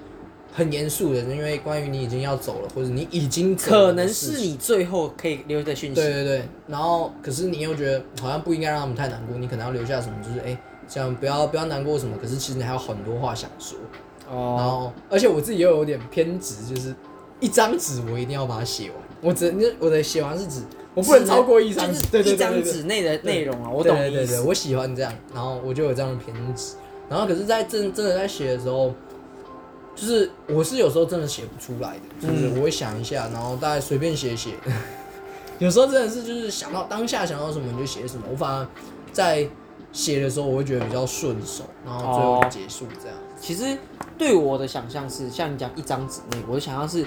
很严肃的，因为关于你已经要走了，或者你已经可能是你最后可以留的讯息。对对对，然后可是你又觉得好像不应该让他们太难过，你可能要留下什么，就是哎，这样不要不要难过什么。可是其实你还有很多话想说，然哦，后而且我自己又有点偏执，就是一张纸我一定要把它写完，我只我的写完是指我不能超过一张纸，对对对一张纸内的内容啊，我懂对对，我喜欢这样，然后我就有这样的偏执。然后可是，在真真的在写的时候，就是我是有时候真的写不出来的，就是嗯我会想一下，然后大概随便写写。[LAUGHS] 有时候真的是就是想到当下想到什么你就写什么，我反而在写的时候我会觉得比较顺手，然后最后哦结束这样。其实对我的想象是，像你讲一张纸内，我的想象是，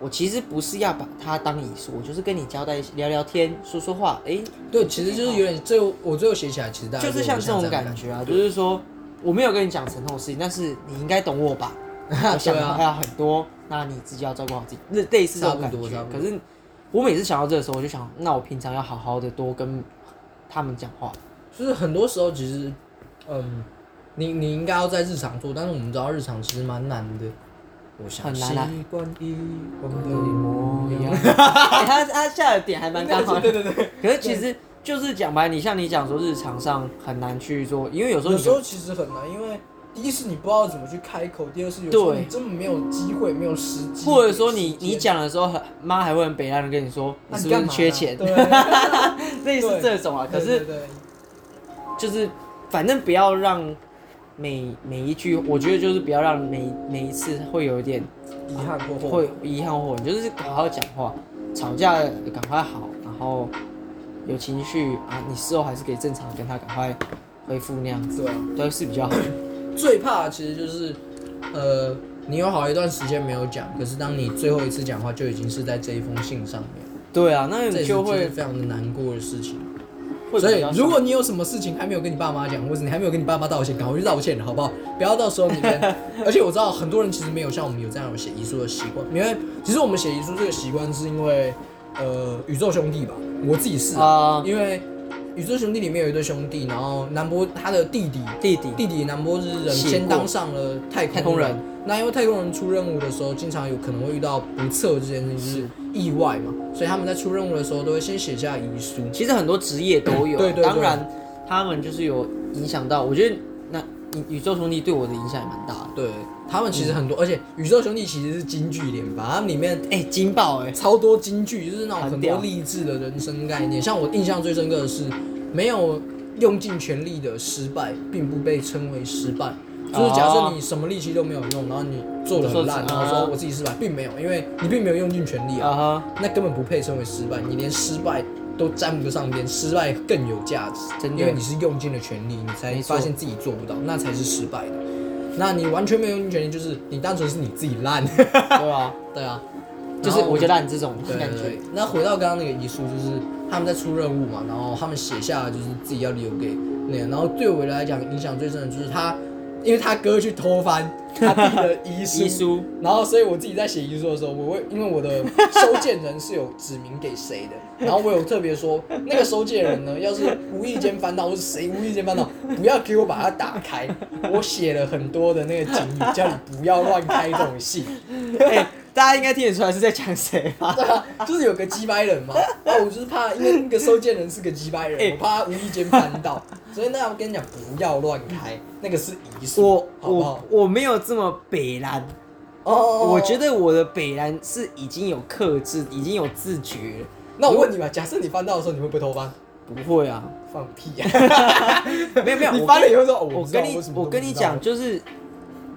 我其实不是要把它当遗书，我就是跟你交代聊聊天，说说话，哎、对，其实就是有点最后我最后写起来，其实大概就是像这种感觉啊，就是说我没有跟你讲沉重的事情，但是你应该懂我吧？[LAUGHS] 我想还有很多，那你自己要照顾好自己，类类似这种感觉可是我每次想到这个时候，我就想，那我平常要好好的多跟他们讲话。就是很多时候其实，嗯，你你应该要在日常做，但是我们知道日常其实蛮难的。我想很难啊习惯以往的模样模样。欸 [LAUGHS] 他他下的点还蛮刚好 [LAUGHS] 的。对对对，可是其实就是讲白，你像你讲说日常上很难去做，因为有时候有时候其实很难，因为第一是你不知道怎么去开口，第二是有时候对。你根本没有机会，没有时机，或者说你你，讲的时候，很妈还会很北岸的跟你说，你是不是缺钱？对，[LAUGHS] 类似这种啊。可是就是反正不要让每每一句，我觉得就是不要让每每一次会有一点遗憾过后会遗憾或就是好好讲话，吵架赶快好，然后有情绪啊，你事后还是可以正常跟他赶快恢复那样子，对。是比较好。最怕的其实就是，呃，你有好一段时间没有讲，可是当你最后一次讲话，就已经是在这一封信上面，对啊，那这也是你就会非常的难过的事情。会所以较，如果你有什么事情还没有跟你爸妈讲，或者你还没有跟你爸妈道歉，赶快去道歉，好不好？不要到时候你跟，[LAUGHS] 而且我知道很多人其实没有像我们有这样有写遗书的习惯，因为其实我们写遗书这个习惯是因为，呃，宇宙兄弟吧，我自己是因为宇宙兄弟里面有一对兄弟，然后南波他的弟弟弟弟。弟弟南波是人先当上了太空太空人，那因为太空人出任务的时候，经常有可能会遇到不测这件事情，就是。意外嘛，所以他们在出任务的时候都会先写下遗书。其实很多职业都有，对对对当然他们就是有影响到，我觉得那宇宇宙兄弟对我的影响也蛮大的。对他们其实很多，而且宇宙兄弟其实是京剧连吧，他们里面哎、金爆哎、超多京剧，就是那种很多励志的人生概念。像我印象最深刻的是，没有用尽全力的失败，并不被称为失败。就是假设你什么力气都没有用，然后你做的很烂，然后说我自己失败，并没有，因为你并没有用尽全力啊，那根本不配称为失败。你连失败都沾不上边，失败更有价值，真的。因为你是用尽了全力，你才发现自己做不到，那才是失败的。那你完全没有用尽全力，就是你单纯是你自己烂。[LAUGHS] 对啊，对啊，就是我就烂这种感觉。那回到刚刚那个遗书，就是他们在出任务嘛，然后他们写下就是自己要留给那个，然后对我来讲影响最深的就是他，因为他哥去偷翻 [LAUGHS] 他弟的遗书，遗书。然后所以我自己在写遗书的时候，我会因为我的收件人是有指明给谁的，然后我有特别说那个收件人呢，要是无意间翻到或是谁无意间翻到，不要给我把它打开，我写了很多的那个警语，叫你不要乱开这种信。[LAUGHS] 哎、大家应该听得出来是在讲谁吧？[LAUGHS] 对啊，就是有个鸡掰人嘛，啊，我就是怕，因为那个收件人是个鸡掰人，哎我怕他无意间翻到，所以那我跟你讲，不要乱开，那个是遗书，我好不好我？我没有这么北蓝，哦我觉，得我的北蓝是已经有克制，已经有自觉了。那我问你嘛，假设你翻到的时候，你会不会偷翻？不会啊，放屁啊！[LAUGHS] 没有没有，你我翻了以后说，哦我跟你我跟你讲，就是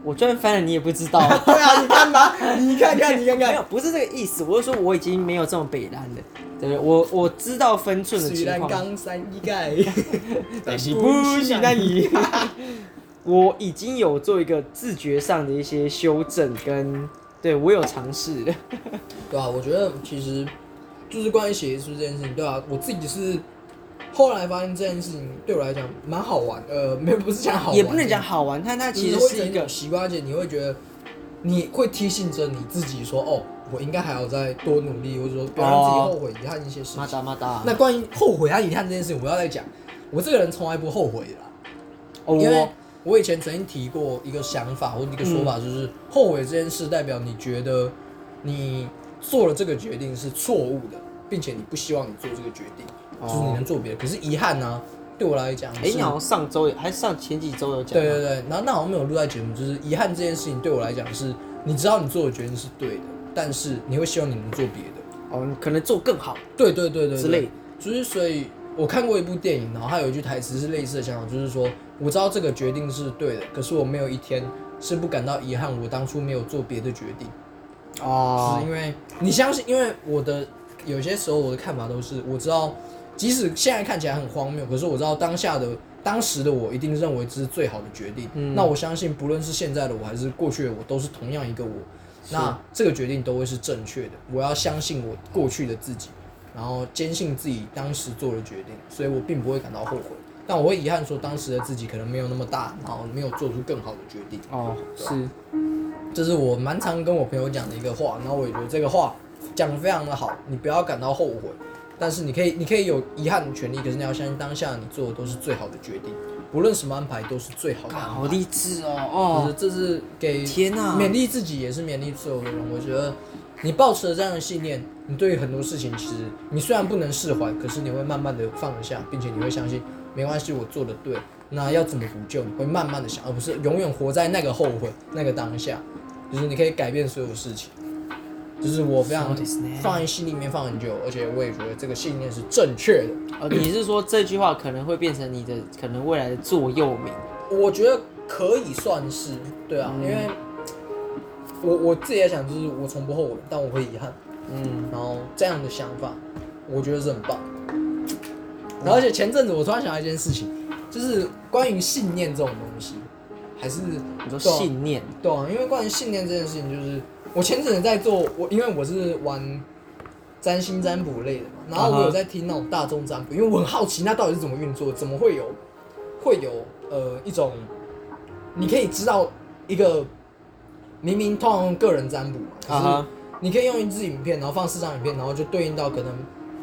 我就算翻了，你也不知道。[LAUGHS] 对啊，你看吧，你看看，你看看没有，，不是这个意思，我是说我已经没有这种北蓝了，对我我知道分寸的情况，刚三 [LAUGHS] 一盖，但是不行那你。我已经有做一个自觉上的一些修正，跟对我有尝试的。对啊，我觉得其实就是关于写遗书这件事情，对啊，我自己是后来发现这件事情对我来讲蛮好玩，呃，[LAUGHS] 没有不是讲好玩，也不能讲好玩，但它其实是一个习惯，而且你会觉得你会提醒着你自己说，哦，我应该还要再多努力，或者说不要让自己后悔遗憾一些事马情。那关于后悔和遗憾这件事情，我要再讲，我这个人从来不后悔的啦，哦因为我以前曾经提过一个想法或者一个说法，嗯。就是后悔这件事代表你觉得你做了这个决定是错误的，并且你不希望你做这个决定，就是你能做别的。可是遗憾呢、对我来讲，哎、是你好像上周也还上前几周有讲，对对对，然后那好像没有录在节目，就是遗憾这件事情对我来讲是，你知道你做的决定是对的，但是你会希望你能做别的。哦，你可能做更好对对对对对之类的。就是所以，我看过一部电影，然后它有一句台词是类似的想法，就是说，我知道这个决定是对的，可是我没有一天是不感到遗憾，我当初没有做别的决定。哦是因为你相信，因为我的有些时候我的看法都是，我知道，即使现在看起来很荒谬，可是我知道当下的当时的我一定认为这是最好的决定。嗯那我相信，不论是现在的我还是过去的我，都是同样一个我。那这个决定都会是正确的。我要相信我过去的自己，然后坚信自己当时做的决定，所以我并不会感到后悔。但我会遗憾说，当时的自己可能没有那么大，然后没有做出更好的决定。哦，是这是我蛮常跟我朋友讲的一个话，然后我也觉得这个话讲的非常的好，你不要感到后悔，但是你可以你可以有遗憾的权利，可是你要相信当下你做的都是最好的决定，不论什么安排都是最好的安排。好励志哦哦，就是这是给天哪勉励自己也是勉励所有的人。我觉得你抱持了这样的信念，你对于很多事情其实你虽然不能释怀，可是你会慢慢的放下，并且你会相信没关系，我做的对。那要怎么补救？你会慢慢的想，而不是永远活在那个后悔那个当下。就是你可以改变所有事情。就是我非常そうですね放在心里面放很久，而且我也觉得这个信念是正确的。哦，你是说这句话可能会变成你的可能未来的座右铭？我觉得 可以算是对啊，嗯因为我我自己在想，就是我从不后悔，但我会遗憾。嗯，然后这样的想法，我觉得是很棒。然后而且前阵子我突然想到一件事情，就是关于信念这种东西， 还是你说信念，对啊，因为关于信念这件事情，就是我前阵子在做，我因为我是玩占星占卜类的嘛，然后我有在听那种大众占卜，因为我很好奇那到底是怎么运作，怎么会有会有呃一种你可以知道一个明明通常用个人占卜嘛，可是你可以用一支影片，然后放四张影片，然后就对应到可能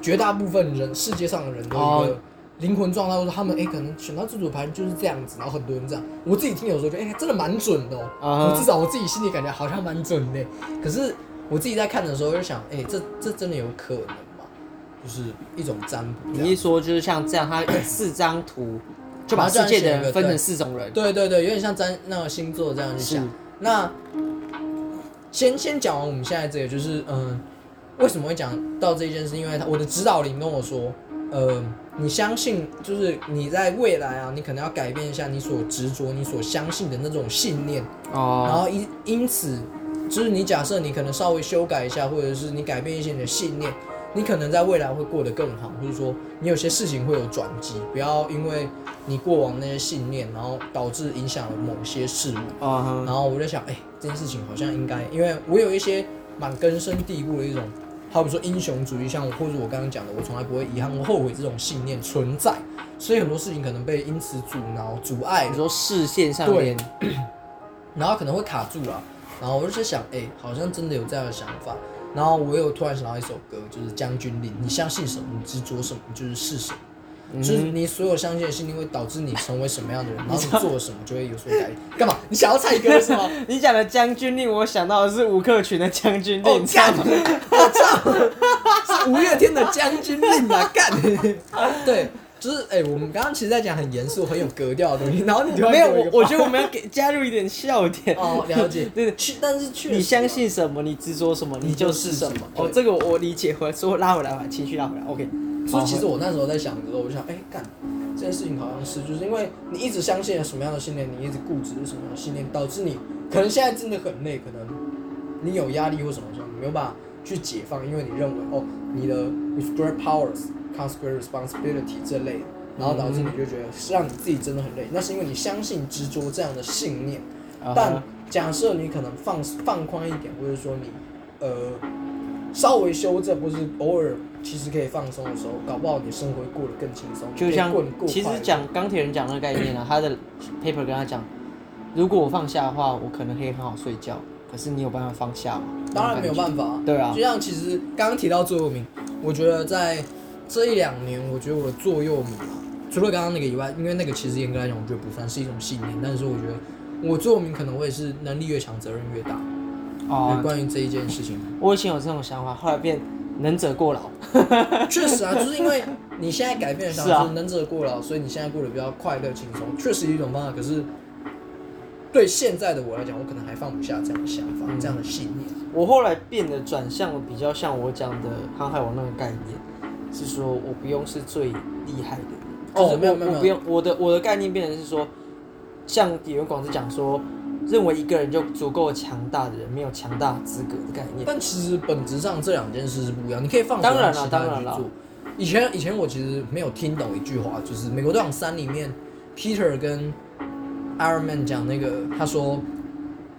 绝大部分人世界上的人的一哦个灵魂状态，或者他们哎、可能选到自主牌就是这样子，然后很多人这样。我自己听有时候觉得哎、真的蛮准的我至少我自己心里感觉好像蛮准的。可是我自己在看的时候就想，哎、这这真的有可能吗？就是一种占卜。你一说就是像这样，它四张图就把世界的人分成四种人，对对对，有点像占那个星座这样去想。那先先讲完我们现在这个，就是嗯，为什么会讲到这件事？因为他我的指导灵跟我说，呃，你相信就是你在未来啊，你可能要改变一下你所执着、你所相信的那种信念，然哦，后因因此，就是你假设你可能稍微修改一下，或者是你改变一些你的信念，你可能在未来会过得更好，或者说你有些事情会有转机，不要因为你过往那些信念，然后导致影响了某些事物。啊哈，然后我就想，哎、这件事情好像应该，因为我有一些蛮根深蒂固的一种，好比说英雄主义，像我或者我刚刚讲的，我从来不会遗憾我后悔这种信念存在，所以很多事情可能被因此阻挠、阻碍你，说视线上面，然后可能会卡住了。然后我就在想，哎、好像真的有这样的想法。然后我又突然想到一首歌，就是《将军令》，你相信什么，你执着什么，你就是是什么。就是嗯你所有相信的信念会导致你成为什么样的人，[LAUGHS] 然后你做了什么就会有所改变。干嘛？你想要唱歌是吗？[LAUGHS] 你讲的将军令，我想到的是吴克群的将军哦令，，干！我操，[LAUGHS] 是五月天的将军令啊！干，对，就是哎、我们刚刚其实在讲很严肃、很有格调的东西，然后你突然没有，我我觉得我们要给 [LAUGHS] 加入一点笑点。哦，了解，[LAUGHS] 对去，但是去你相信什么，你执着什么，你就是什么。哦，这个我理解，回来说拉回来，把情绪拉回来。OK，所以其实我那时候在想的时候，我就想，哎、干这件事情好像是，就是因为你一直相信了什么样的信念，你一直固执什么样的信念，导致你可能现在真的很累，可能你有压力或什么时候，你没有办法去解放，因为你认为哦，你的 with great powers great responsibility 这类的，然后导致你就觉得是让你自己真的很累，那是因为你相信执着这样的信念。啊但假设你可能放放宽一点，或者说你呃稍微修正，或是偶尔其实可以放松的时候，搞不好你生活会过得更轻松，就像其实讲钢铁人讲那个概念啊，他的 paper 跟他讲，如果我放下的话，我可能可以很好睡觉。可是你有办法放下吗？当然没有办法。法。对啊就像其实刚刚提到座右铭，我觉得在这一两年，我觉得我的座右铭啊，除了刚刚那个以外，因为那个其实严格来讲，我觉得不算是一种信念，但是我觉得我座右铭可能会是能力越强，责任越大。哦，关于这一件事情，我以前有这种想法，后来变能者过劳。[LAUGHS] 确实啊，就是因为你现在改变的想法是能者过劳，所以你现在过得比较快乐轻松，确实一种方法。可是对现在的我来讲，我可能还放不下这样的想法，嗯这样的信念。我后来变得转向比较像我讲的航海王那个概念，是说我不用是最厉害的人。哦就是我没有没有我不用我的我的概念变成是说，像李元广志讲说，认为一个人就足够强大的人没有强大资格的概念。但其实本质上这两件事是不一样，你可以放手当然啦让其他人当然了。以前以前我其实没有听懂一句话，就是《美国队长三》里面 Peter 跟 Iron Man 讲那个，他说、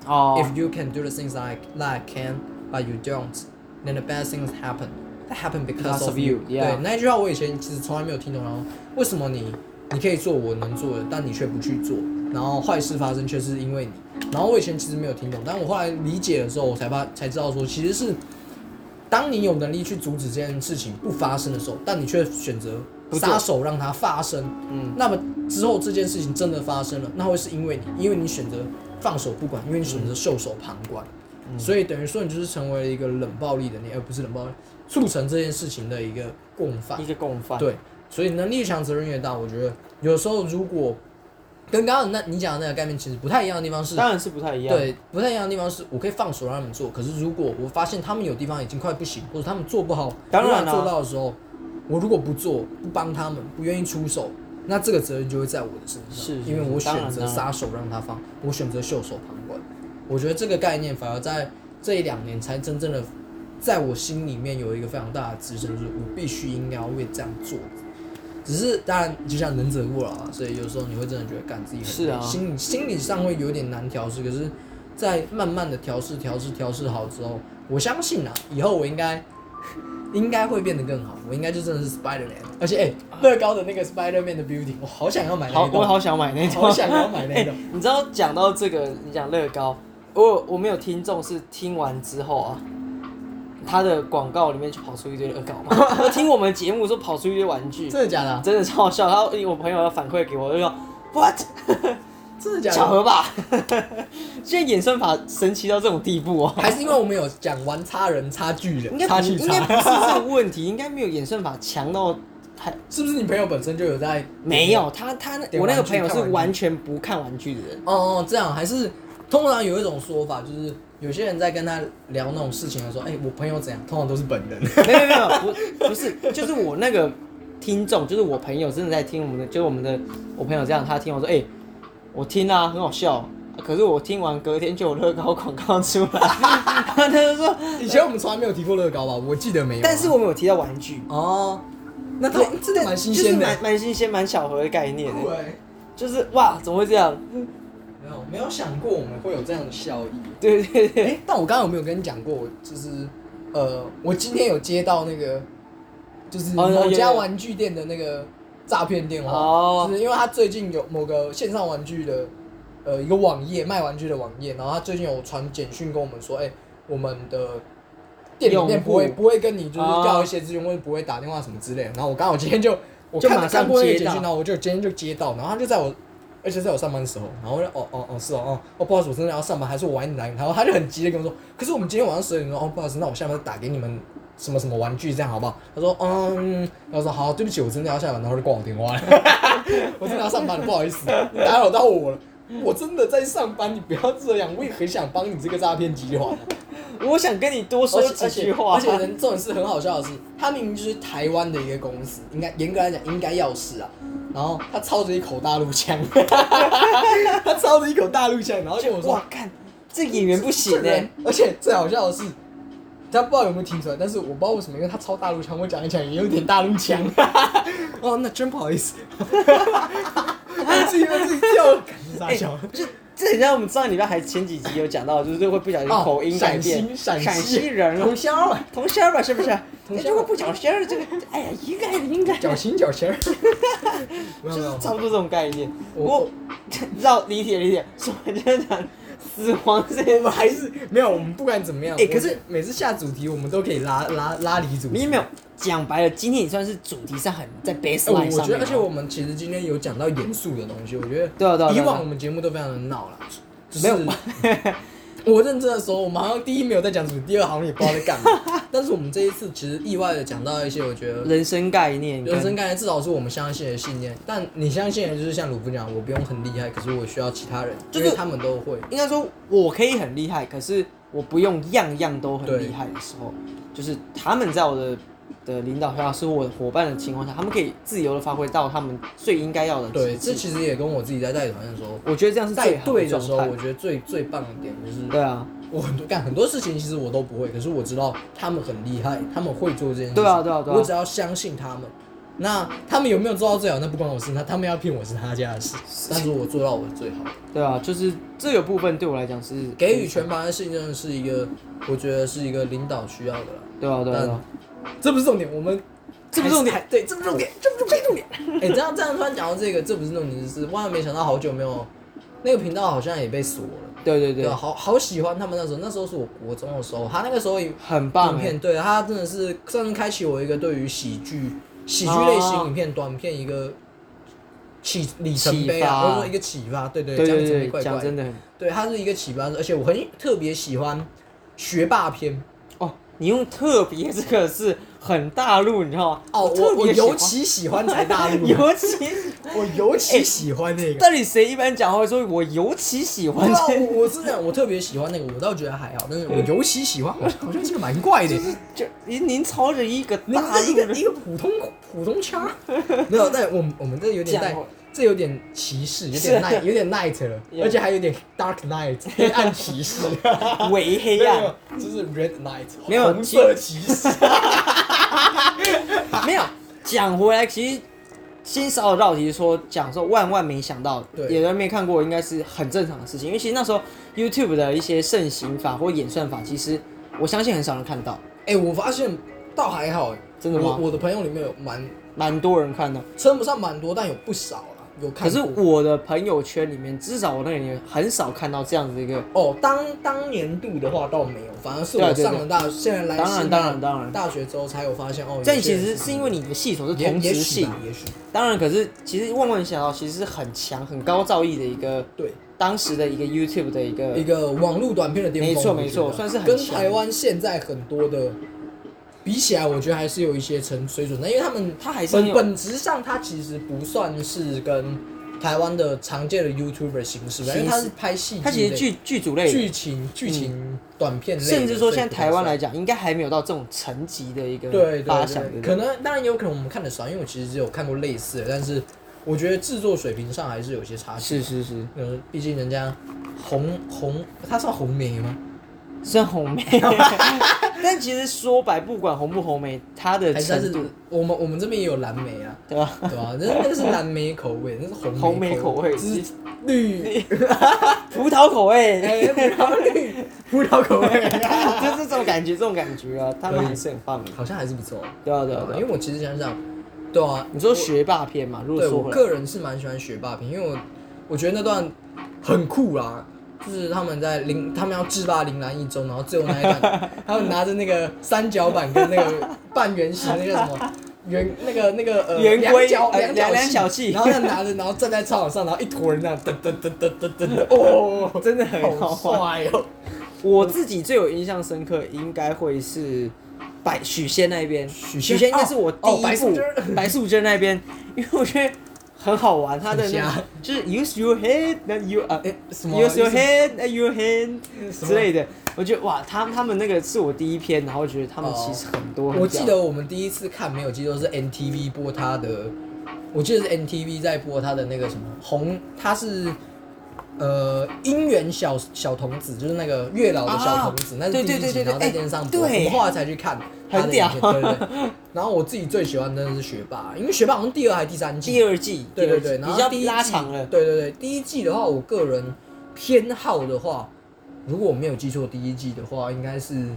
哦 If you can do the things I, that I can, but you don't, then the bad things happen. That happen because of you. 对，那一句话我以前其实从来没有听懂。然后为什么你你可以做我能做的，但你却不去做，然后坏事发生却是因为你。然后我以前其实没有听懂，但我后来理解的时候，我才发才知道说，其实是当你有能力去阻止这件事情不发生的时候，但你却选择不撒手让它发生，嗯，那么之后这件事情真的发生了，那会是因为你，因为你选择放手不管，因为你选择袖手旁观，嗯所以等于说你就是成为了一个冷暴力的你，而不是冷暴力促成这件事情的一个共犯一。个共犯。对，所以能力越强，责任越大。我觉得有时候如果跟刚刚那你讲的那个概念其实不太一样的地方是，当然是不太一样。，对，不太一样的地方是我可以放手让他们做，可是如果我发现他们有地方已经快不行，或者他们做不好，当然做到的时候，我如果不做，不帮他们，不愿意出手，那这个责任就会在我的身上，是是因为我选择然当然撒手让他放，我选择袖手旁观。我觉得这个概念反而在这一两年才真正的在我心里面有一个非常大的支撑，就是我必须应该要为这样做。只是当然，就像忍者过了啊，所以有时候你会真的觉得干自己很累是啊心理心理上会有点难调试。可是，在慢慢的调试、调试、调试好之后，我相信啊，以后我应该应该会变得更好。我应该就真的是 Spider Man，而且哎，乐高的那个 Spider Man 的 Beauty，我好想要买那好，一栋，我好想买那种，好想要买那一栋。[LAUGHS] 你知道讲到这个，你讲乐高，我我们有听众是听完之后啊，他的广告里面就跑出一堆恶搞嘛，[LAUGHS] 他听我们节目说跑出一堆玩具，真的假的啊？真的超好笑。然后我朋友要反馈给我，就说 What？[LAUGHS] 真的假的？巧合吧？[LAUGHS] 现在演算法神奇到这种地步哦。还是因为我们有讲玩差人、差距人、应该不差应该不是差？这个问题，应该没有演算法强到太是不是你朋友本身就有在？没有他他点我那个朋友是完全不看玩具的人。哦哦，这样还是通常有一种说法，就是有些人在跟他聊那种事情的时候，哎、我朋友怎样，通常都是本人。[LAUGHS] 没有没有不不是，就是我那个听众，就是我朋友真的在听我们的，就是我们的我朋友这样，他听我说，哎、我听啊，很好笑。可是我听完隔天就有乐高广告出来，[LAUGHS] 他就说，以前我们从来没有提过乐高吧？我记得没有啊。但是我们有提到玩具，哦，那他，真的蛮新鲜的。蛮蛮新鲜、蛮巧合的概念的，对，就是哇，怎么会这样？没有没有想过我们会有这样的效益。对对对，哎、但我刚刚有没有跟你讲过，就是呃，我今天有接到那个，就是某家玩具店的那个诈骗电话，哦就是因为他最近有某个线上玩具的呃一个网页卖玩具的网页，然后他最近有传简讯跟我们说，哎、我们的店里面不会不会跟你就是哦要一些资讯，或者不会打电话什么之类的。然后我刚好今天就我就马上看看过那个接到简讯，然后我就今天就接到，然后他就在我。而且在我上班的时候，然后就哦哦哦是哦哦哦不好意思，我真的要上班，还是我晚一点来？然后他就很急的跟我说，可是我们今天晚上十点钟，哦不好意思，那我下班打给你们什么什么玩具，这样好不好？他说嗯，然后说好，对不起，我真的要下班，然后就挂我电话了，[LAUGHS] 我真的要上班了，不好意思，打扰到我了，我真的在上班，你不要这样，我也很想帮你这个诈骗集团。我想跟你多说几句话，而且人这种事很好笑的是，他明明就是台湾的一个公司，应该严格来讲应该要是啊。然后他操着一口大陆腔，[LAUGHS] 他操着一口大陆腔，然后就我说哇，看这演员不行这哎、人而且最好笑的是，他不知道有没有听出来，但是我不知道为什么，因为他超大陆腔，我讲一讲也有点大陆腔。[LAUGHS] 哦，那真不好意思，[LAUGHS] 我自己为自己叫，感觉傻笑。就这很像我们上礼拜还前几集有讲到，就是会不小心哦口音改变，陕西陕西人同乡嘛，同乡儿吧，是不是？[LAUGHS] 哎这个不小心儿，这个哎呀，应该的，应该的，脚心脚心儿。没有没有，差不多这种概念。不我过绕理解理解，所以就是讲死亡这些我们还是没有，我们不管怎么样，哎可是每次下主题，我们都可以拉拉拉离主题。你有没有讲白了，今天也算是主题上很在哎 baseline 我。觉得，而且我们其实今天有讲到严肃的东西，我觉得对啊对啊以往我们节目都非常的闹啦，就是没有 [LAUGHS] 我认真的时候，我们好像第一没有在讲主题，第二好像也不知道在干嘛。[LAUGHS] 但是我们这一次其实意外的讲到一些，我觉得人生概念，人生概念至少是我们相信的信念。但你相信的就是像鲁夫讲，我不用很厉害，可是我需要其他人，就是因为他们都会。应该说我可以很厉害，可是我不用样样都很厉害的时候，就是他们在我的的领导下，是我的伙伴的情况下，他们可以自由的发挥到他们最应该要的对，这。其实也跟我自己在带团的时候，我觉得这样是在最好对的时候，我觉得最最棒的点就是，对啊，我很多干很多事情，其实我都不会，可是我知道他们很厉害，他们会做这件事。对啊对啊对啊我只要相信他们。那他们有没有做到最好，那不关我事，那他们要骗我是他家的事。但是我做到我的最好，对啊，就是这个部分对我来讲是给予全盘的信任是一个，我觉得是一个领导需要的对啊对啊，这不是重点，我们这不是重点对，这不是重点，这不是重点。哎、这样这样突然讲到这个，这不是重点，就是万万没想到，好久没有那个频道好像也被锁了。对对对好好喜欢他们那时候，那时候是我国中的时候，他那个时候影很棒欸影片，对他真的是算是开启我一个对于喜剧、喜剧类型影片、短片一个启里程碑啊，或者说一个启发。对对，对对对，怪怪。讲真的很对，他是一个启发，而且我很特别喜欢学霸片。哦，你用特别这个是很大陆，你知道吗？哦，我我尤其喜欢才大陆，[LAUGHS] 尤其。[LAUGHS] 我尤其喜欢那个。到底谁一般讲话会说我尤其喜欢？我我是这样，我特别喜欢那个，我倒觉得还好，但是我尤其喜欢，好像好像这个蛮怪的。就您您操着一个你大陆一个一个普通普通腔，没有，但我们我们这有点带讲，这有点歧视，有点 night，[LAUGHS] 有点 night 了，而且还有点 dark night，[LAUGHS] 黑暗歧视，伪黑暗，就是 red night，没有红色歧视。[LAUGHS] 没有讲回来，其实先稍微绕题说，讲说万万没想到，对。有人没看过，应该是很正常的事情。因为其实那时候 YouTube 的一些盛行法或演算法，其实我相信很少人看到，哎，我发现倒还好，哎真的吗？我我的朋友里面有蛮蛮多人看的。称不上蛮多，但有不少。啦，有看可。是我的朋友圈里面，至少我那里面很少看到这样子一个。哦，当当年度的话倒没有，反而是我上了大，现在来当然当然当然大学之后才有发现哦。这其实是因为你的系统是同时性也许当然，可是其实万万想到，其实是很强、很高造诣的一个对当时的一个 YouTube 的一个一个网络短片的巅峰，没错没错算是很跟强台湾现在很多的比起来，我觉得还是有一些成水准的，因为他们他还是本本质上他其实不算是跟台湾的常见的 YouTuber 形式吧，因为他是拍戏剧类，它其实剧剧组类的，剧情剧情短片类，甚至说现在台湾来讲。讲，应该还没有到这种层级的一个对发对对，想。可能当然也有可能我们看的少，因为我其实只有看过类似的，但是我觉得制作水平上还是有些差距。是是是，呃，毕竟人家红红，他算红梅吗？虽然红梅，[LAUGHS] 但其实说白，不管红不红梅，它的还是它是度，我们我们这边也有蓝莓啊，[LAUGHS] 对吧？对吧？那那个是蓝莓口味，那是红红莓口味是绿，[LAUGHS] 葡萄口味，哎，葡萄绿，葡萄口味，就是这种感觉，这种感觉啊，他们还是很棒的。好像还是不错。对啊对啊对啊。因为我其实想想，对啊，你说学霸片嘛？如果对我说回来，个人是蛮喜欢学霸片，因为我我觉得那段很酷啦，就是他们在铃，他们要制霸铃兰一周，然后最后那一段，[LAUGHS] 他们拿着那个三角板跟那个半圆形那个什么。圆那个那个呃圆规两角呃两两角角器然后这样拿着，然后站在操场上，然后一坨人那样 [LAUGHS] 噔噔噔噔噔噔噔，哦，[LAUGHS] 真的很好。帅哦！我自己最有印象深刻，应该会是白许仙那边。许仙仙应该是我第哦一白素贞部白素贞那边，因为我觉得很好玩，他的那个就是 use your head and you 啊哎，什么？use your head and your hand 之类的，我觉得哇，他他们那个是我第一篇，然后觉得他们其实很多很我记得我们第一次看没有记错是 NTV 播他的，我记得是 NTV 在播他的那个什么红，他是呃姻缘小小童子，就是那个月老的小童子，那是第一集，对对对对对然后在电视上播，我们后来才去看他的很屌对对对。然后我自己最喜欢的真的是学霸，因为学霸好像第二还是第三季，第二季，对对对，比较然后第一季拉长了。对对对，第一季的话，我个人偏好的话，如果我没有记错，第一季的话应该是。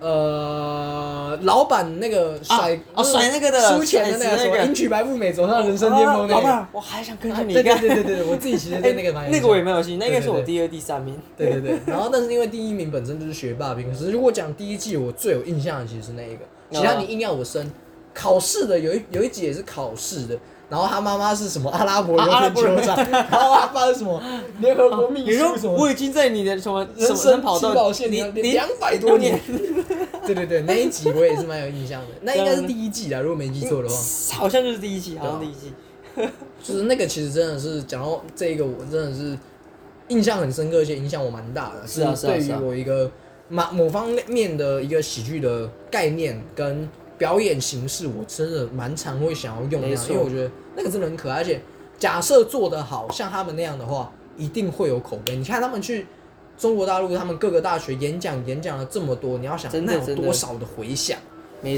呃，老板那个甩哦甩那个的输钱的那个什么迎娶白富美走上人生巅峰那个，老板，我还想跟着你对对干。对对对，我自己其实对那个蛮有那个我也蛮有兴趣，那应该是我第二、第三名。对对对，然后但是因为第一名本身就是学霸兵，可是如果讲第一季，我最有印象的其实是那一个，其他你硬要我升，考试的有一有一集也是考试的，然后他妈妈是什么阿拉伯啊阿拉伯邮电酋长，[LAUGHS] 然后他爸是什么联合国秘书什么我已经在你的什么人生跑道线你你两百多年，[LAUGHS] 对对对，那一集我也是蛮有印象的，[LAUGHS] 那应该是第一季啊，如果没记错的话，好像就是第一季，好啊像第一季。就是那个其实真的是讲到这一个，我真的是印象很深刻，而且影响我蛮大的，是啊是啊对于我一个某某方面的一个喜剧的概念跟表演形式，我真的蛮常会想要用那样，没错因为我觉得那个真的很可爱，而且假设做得好，像他们那样的话，一定会有口碑。你看他们去中国大陆，他们各个大学演讲，演讲了这么多，你要想那有多少的回响？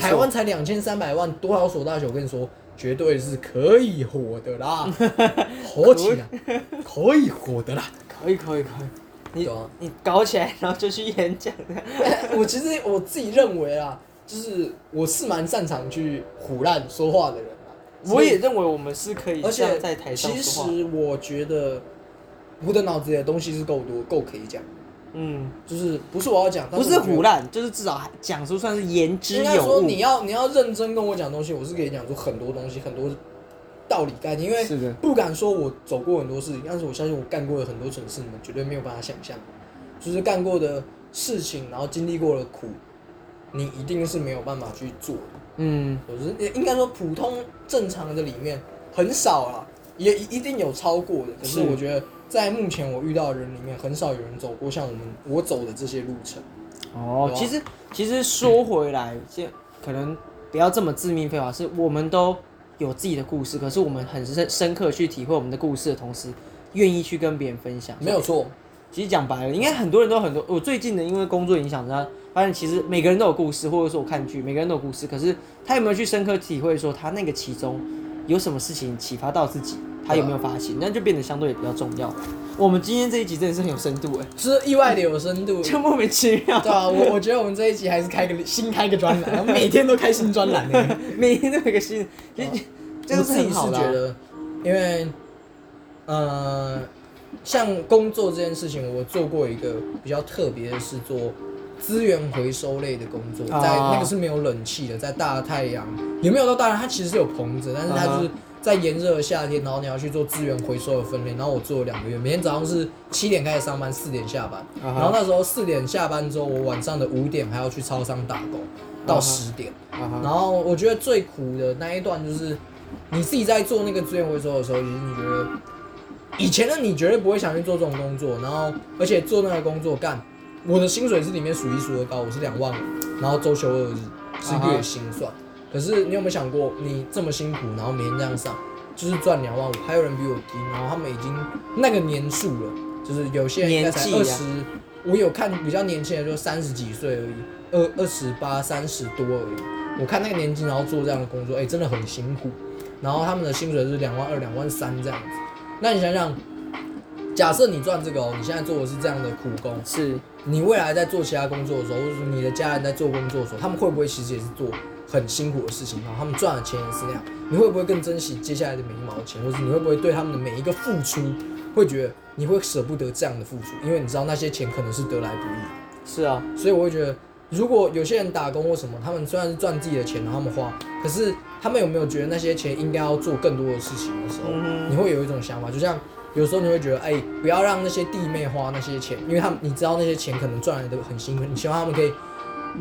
台湾才两千三百万，多少所大学？我跟你说，绝对是可以火的啦，[LAUGHS] 火起来，可以火的啦。可以可以可以，你啊你搞起来，然后就去演讲的。[LAUGHS] 我其实我自己认为啊，就是我是蛮擅长去胡乱说话的人啊。我也认为我们是可以而且在台上其。实我觉得我的脑子里的东西是够多，够可以讲。嗯，就是不是我要讲，不是胡。乱，就是至少还讲出算是言之应该有物。说你要你要认真跟我讲东西，我是可以讲出很多东西，很多道理概念，因为不敢说我走过很多事情，但是我相信我干过的很多蠢事，你们绝对没有办法想象。就是干过的事情，然后经历过的苦，你一定是没有办法去做的。嗯，我是应该说普通正常的里面很少啊，也一定有超过的。可是是我觉得在目前我遇到的人里面，很少有人走过像我们我走的这些路程。哦其实其实说回来，就可能不要这么自命废话，是我们都有自己的故事，可是我们很深深刻去体会我们的故事的同时，愿意去跟别人分享。没有错，其实讲白了，应该很多人都很多。我最近的因为工作影响，他发现其实每个人都有故事，或者说我看剧，每个人都有故事。可是他有没有去深刻体会说他那个其中有什么事情启发到自己，他有没有发现，那就变得相对比较重要。我们今天这一集真的是很有深度哎，是意外的有深度。[LAUGHS] 就莫名其妙，对啊，我我觉得我们这一集还是开个新开个专栏，每天都开新专栏呢。每天都有 [LAUGHS] 一个新这样是我自己是很好觉得，因为呃，像工作这件事情，我做过一个比较特别的是做资源回收类的工作，啊。在那个是没有冷气的，在大太阳。也没有到大阳，它其实是有棚子，但是它就是在炎热的夏天，然后你要去做资源回收的分类，然后我做了两个月，每天早上是七点开始上班，四点下班，然后那时候四点下班之后，我晚上的五点还要去超商打工到十点。然后我觉得最苦的那一段就是你自己在做那个资源回收的时候，其实你觉得以前的你绝对不会想去做这种工作，然后而且做那个工作干，我的薪水是里面数一数二高，我是两万五，然后周休二日是月薪算。可是你有没有想过，你这么辛苦，然后每天这样上，就是赚两万五，还有人比我低，然后他们已经那个年数了，就是有些人应该才二十、我有看比较年轻的，就三十几岁而已，二二十八、三十多而已。我看那个年纪，然后做这样的工作，哎、真的很辛苦。然后他们的薪水是两万二、两万三这样子。那你想想，假设你赚这个哦，你现在做的是这样的苦工，是你未来在做其他工作的时候，或者说你的家人在做工作的时候，他们会不会其实也是做很辛苦的事情，然后他们赚的钱也是那样？你会不会更珍惜接下来的每一毛钱，或者你会不会对他们的每一个付出，会觉得你会舍不得这样的付出，因为你知道那些钱可能是得来不易。是啊，所以我会觉得，如果有些人打工或什么，他们虽然是赚自己的钱，然后他们花，可是他们有没有觉得那些钱应该要做更多的事情的时候，嗯你会有一种想法，就像有时候你会觉得，哎、不要让那些弟妹花那些钱，因为他们你知道那些钱可能赚来的很辛苦，你希望他们可以。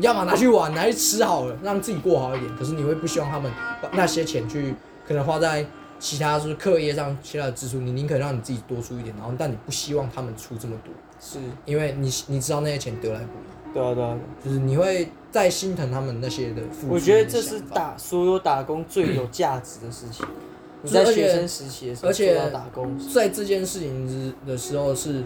要么拿去玩，拿去吃好了，让自己过好一点。可是你会不希望他们把那些钱去可能花在其他就是课业上其他的支出，你宁可让你自己多出一点，然后但你不希望他们出这么多，是，因为你你知道那些钱得来不易。对啊对啊。啊就是你会再心疼他们那些的付出。我觉得这是，打所有打工最有价值的事情。在学生时期的时候，而且打工，在这件事情之的时候是，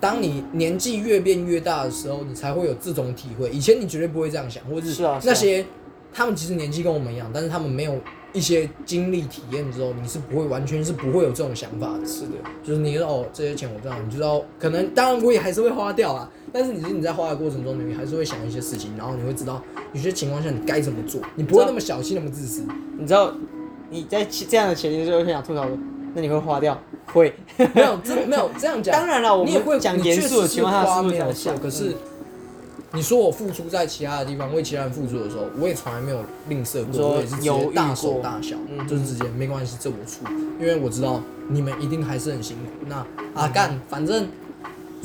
当你年纪越变越大的时候，你才会有这种体会。以前你绝对不会这样想，或者是那些他们其实年纪跟我们一样，但是他们没有一些经历体验之后，你是不会完全是不会有这种想法的。是的，就是你说哦，这些钱我不知道，你知道，可能当然我也还是会花掉啊，但是你是你在花的过程中，你还是会想一些事情，然后你会知道有些情况下你该怎么做，你不会那么小气，那么自私。你知道你在这样的前提之后，会想吐槽说，那你会花掉？会。没有，真没有这样讲。当然了，我们也会们讲严肃的情况下是不是没有错，这样想？可是嗯你说我付出在其他的地方为其他人付出的时候，我也从来没有吝啬过，我也是直接大手大脚，嗯就是直接没关系，这我出，因为我知道你们一定还是很辛苦。那阿干，反正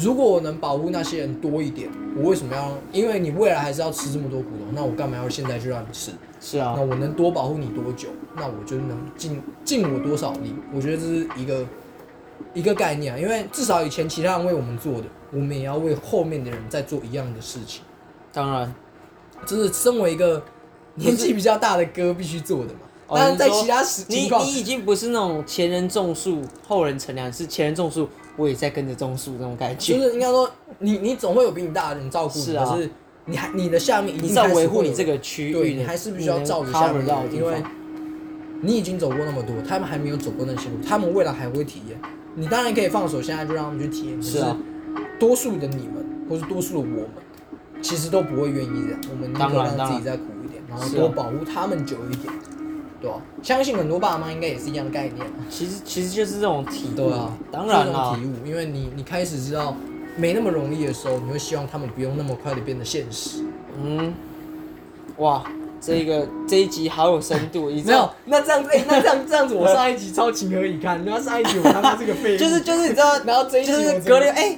如果我能保护那些人多一点，我为什么要？因为你未来还是要吃这么多苦头，那我干嘛要现在就让你吃？是啊那，我能多保护你多久，那我就能尽尽我多少力。我觉得这是一个一个概念啊，因为至少以前其他人为我们做的，我们也要为后面的人在做一样的事情。当然。这是身为一个年纪比较大的哥必须做的嘛。哦当然，在其他时你你已经不是那种前人种树，后人乘凉，是前人种树，我也在跟着种树那种感觉就。是应该说，你你总会有比你大的人照顾你，是啊可是你还你的下面一定你是要还是会有维护你这个区域的，你还是必须要照着下面的人，到的地因为。你已经走过那么多，他们还没有走过那些路，他们未来还会体验。你当然可以放手，现在就让他们去体验。可是啊，多数的你们，或是多数的我们，其实都不会愿意这样。我们宁可让自己再苦一点，然后多保护他们久一点，对吧、相信很多爸妈应该也是一样的概念啊。其实其实就是这种体悟对啊，当然啦体，悟，因为你你开始知道没那么容易的时候，你会希望他们不用那么快的变得现实。嗯，哇，这个这一集好有深度，[LAUGHS] 你知没有道，，那这样子，哎、那这样这样子，我上一集超情何以堪？[LAUGHS] 然后上一集我他妈这个废物，就是就是你知道，[LAUGHS] 然后这一集就是隔了哎，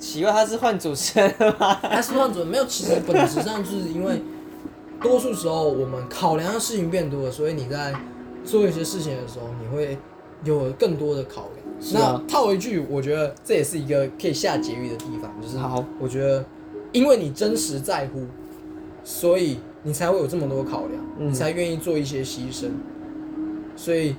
奇怪他是换主持人了吗？他是换主人没有，其实本质上就是因为多数时候我们考量的事情变多了，所以你在做一些事情的时候，你会有更多的考量。是啊那套一句，我觉得这也是一个可以下结语的地方，就是好，我觉得因为你真实在乎，所以你才会有这么多考量，嗯你才愿意做一些牺牲。所以，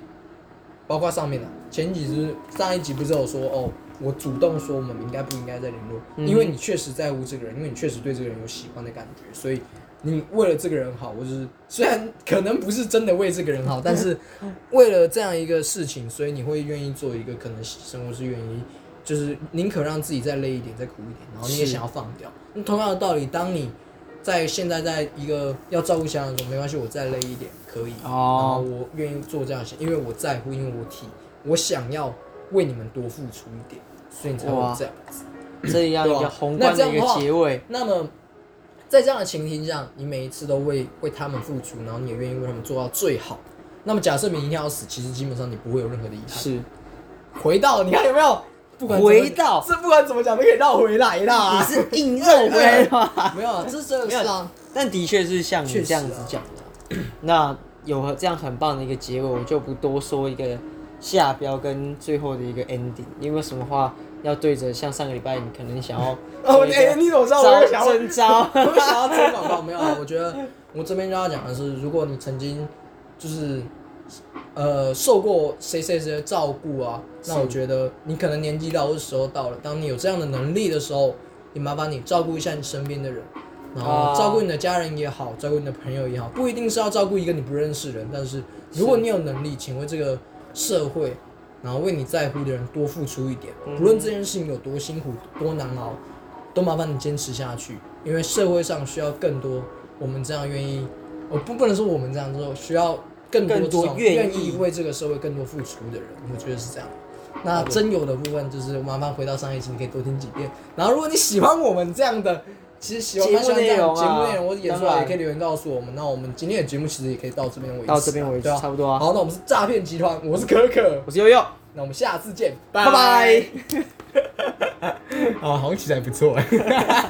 包括上面的前几集上一集不是有说哦，我主动说我们应该不应该再联络，嗯因为你确实在乎这个人，因为你确实对这个人有喜欢的感觉，所以你为了这个人好，我就是虽然可能不是真的为这个人好，但是为了这样一个事情，所以你会愿意做一个可能牺牲，或是愿意就是宁可让自己再累一点，再苦一点，然后你也想要放掉。那同样的道理，当你在现在在一个要照顾家人的时候，没关系，我再累一点可以，然后哦，我愿意做这样的事，因为我在乎，因为我体，我想要为你们多付出一点，所以你才会这样子。这样一个宏观的一个结尾，那么，在这样的情形下，你每一次都为为他们付出，然后你也愿意为他们做到最好。那么，假设明天要死，其实基本上你不会有任何的遗憾。是回到你看有没有？不管回到是不管怎么讲都可以绕回来啦你。是硬绕回来的吗？没有啊，这真的是啊。但的确是像你这样子讲的啊、[CLEARS THROAT] 那有这样很棒的一个结尾，我就不多说一个下标跟最后的一个 ending。你有没有什么话要对着像上个礼拜你可能想要哦，哎，你怎么知道我又想招要征招？我想要做广告没有啊？我觉得我这边就要讲的是，如果你曾经就是呃受过谁谁谁的照顾啊，那我觉得你可能年纪到或者时候到了，当你有这样的能力的时候，你麻烦你照顾一下你身边的人。然后啊照顾你的家人也好，照顾你的朋友也好，不一定是要照顾一个你不认识的人，但是如果你有能力，请为这个社会，然后为你在乎的人多付出一点，嗯不论这件事情有多辛苦、多难熬，都麻烦你坚持下去，因为社会上需要更多我们这样愿意，我不不能说我们这样做，需要更多愿意为这个社会更多付出的人，我觉得是这样。那真有的部分就是麻烦回到上一期，你可以多听几遍。然后如果你喜欢我们这样的，其实喜欢节目蛮喜欢这样内容啊节目内容，或者演出来也可以留言告诉我们。那我们今天的节目其实也可以到这边为止啊，到这边为止对啊差不多啊好，那我们是诈骗集团，我是可可，我是悠悠，那我们下次见，拜拜。啊，[LAUGHS] 好像起来不错哎。[LAUGHS]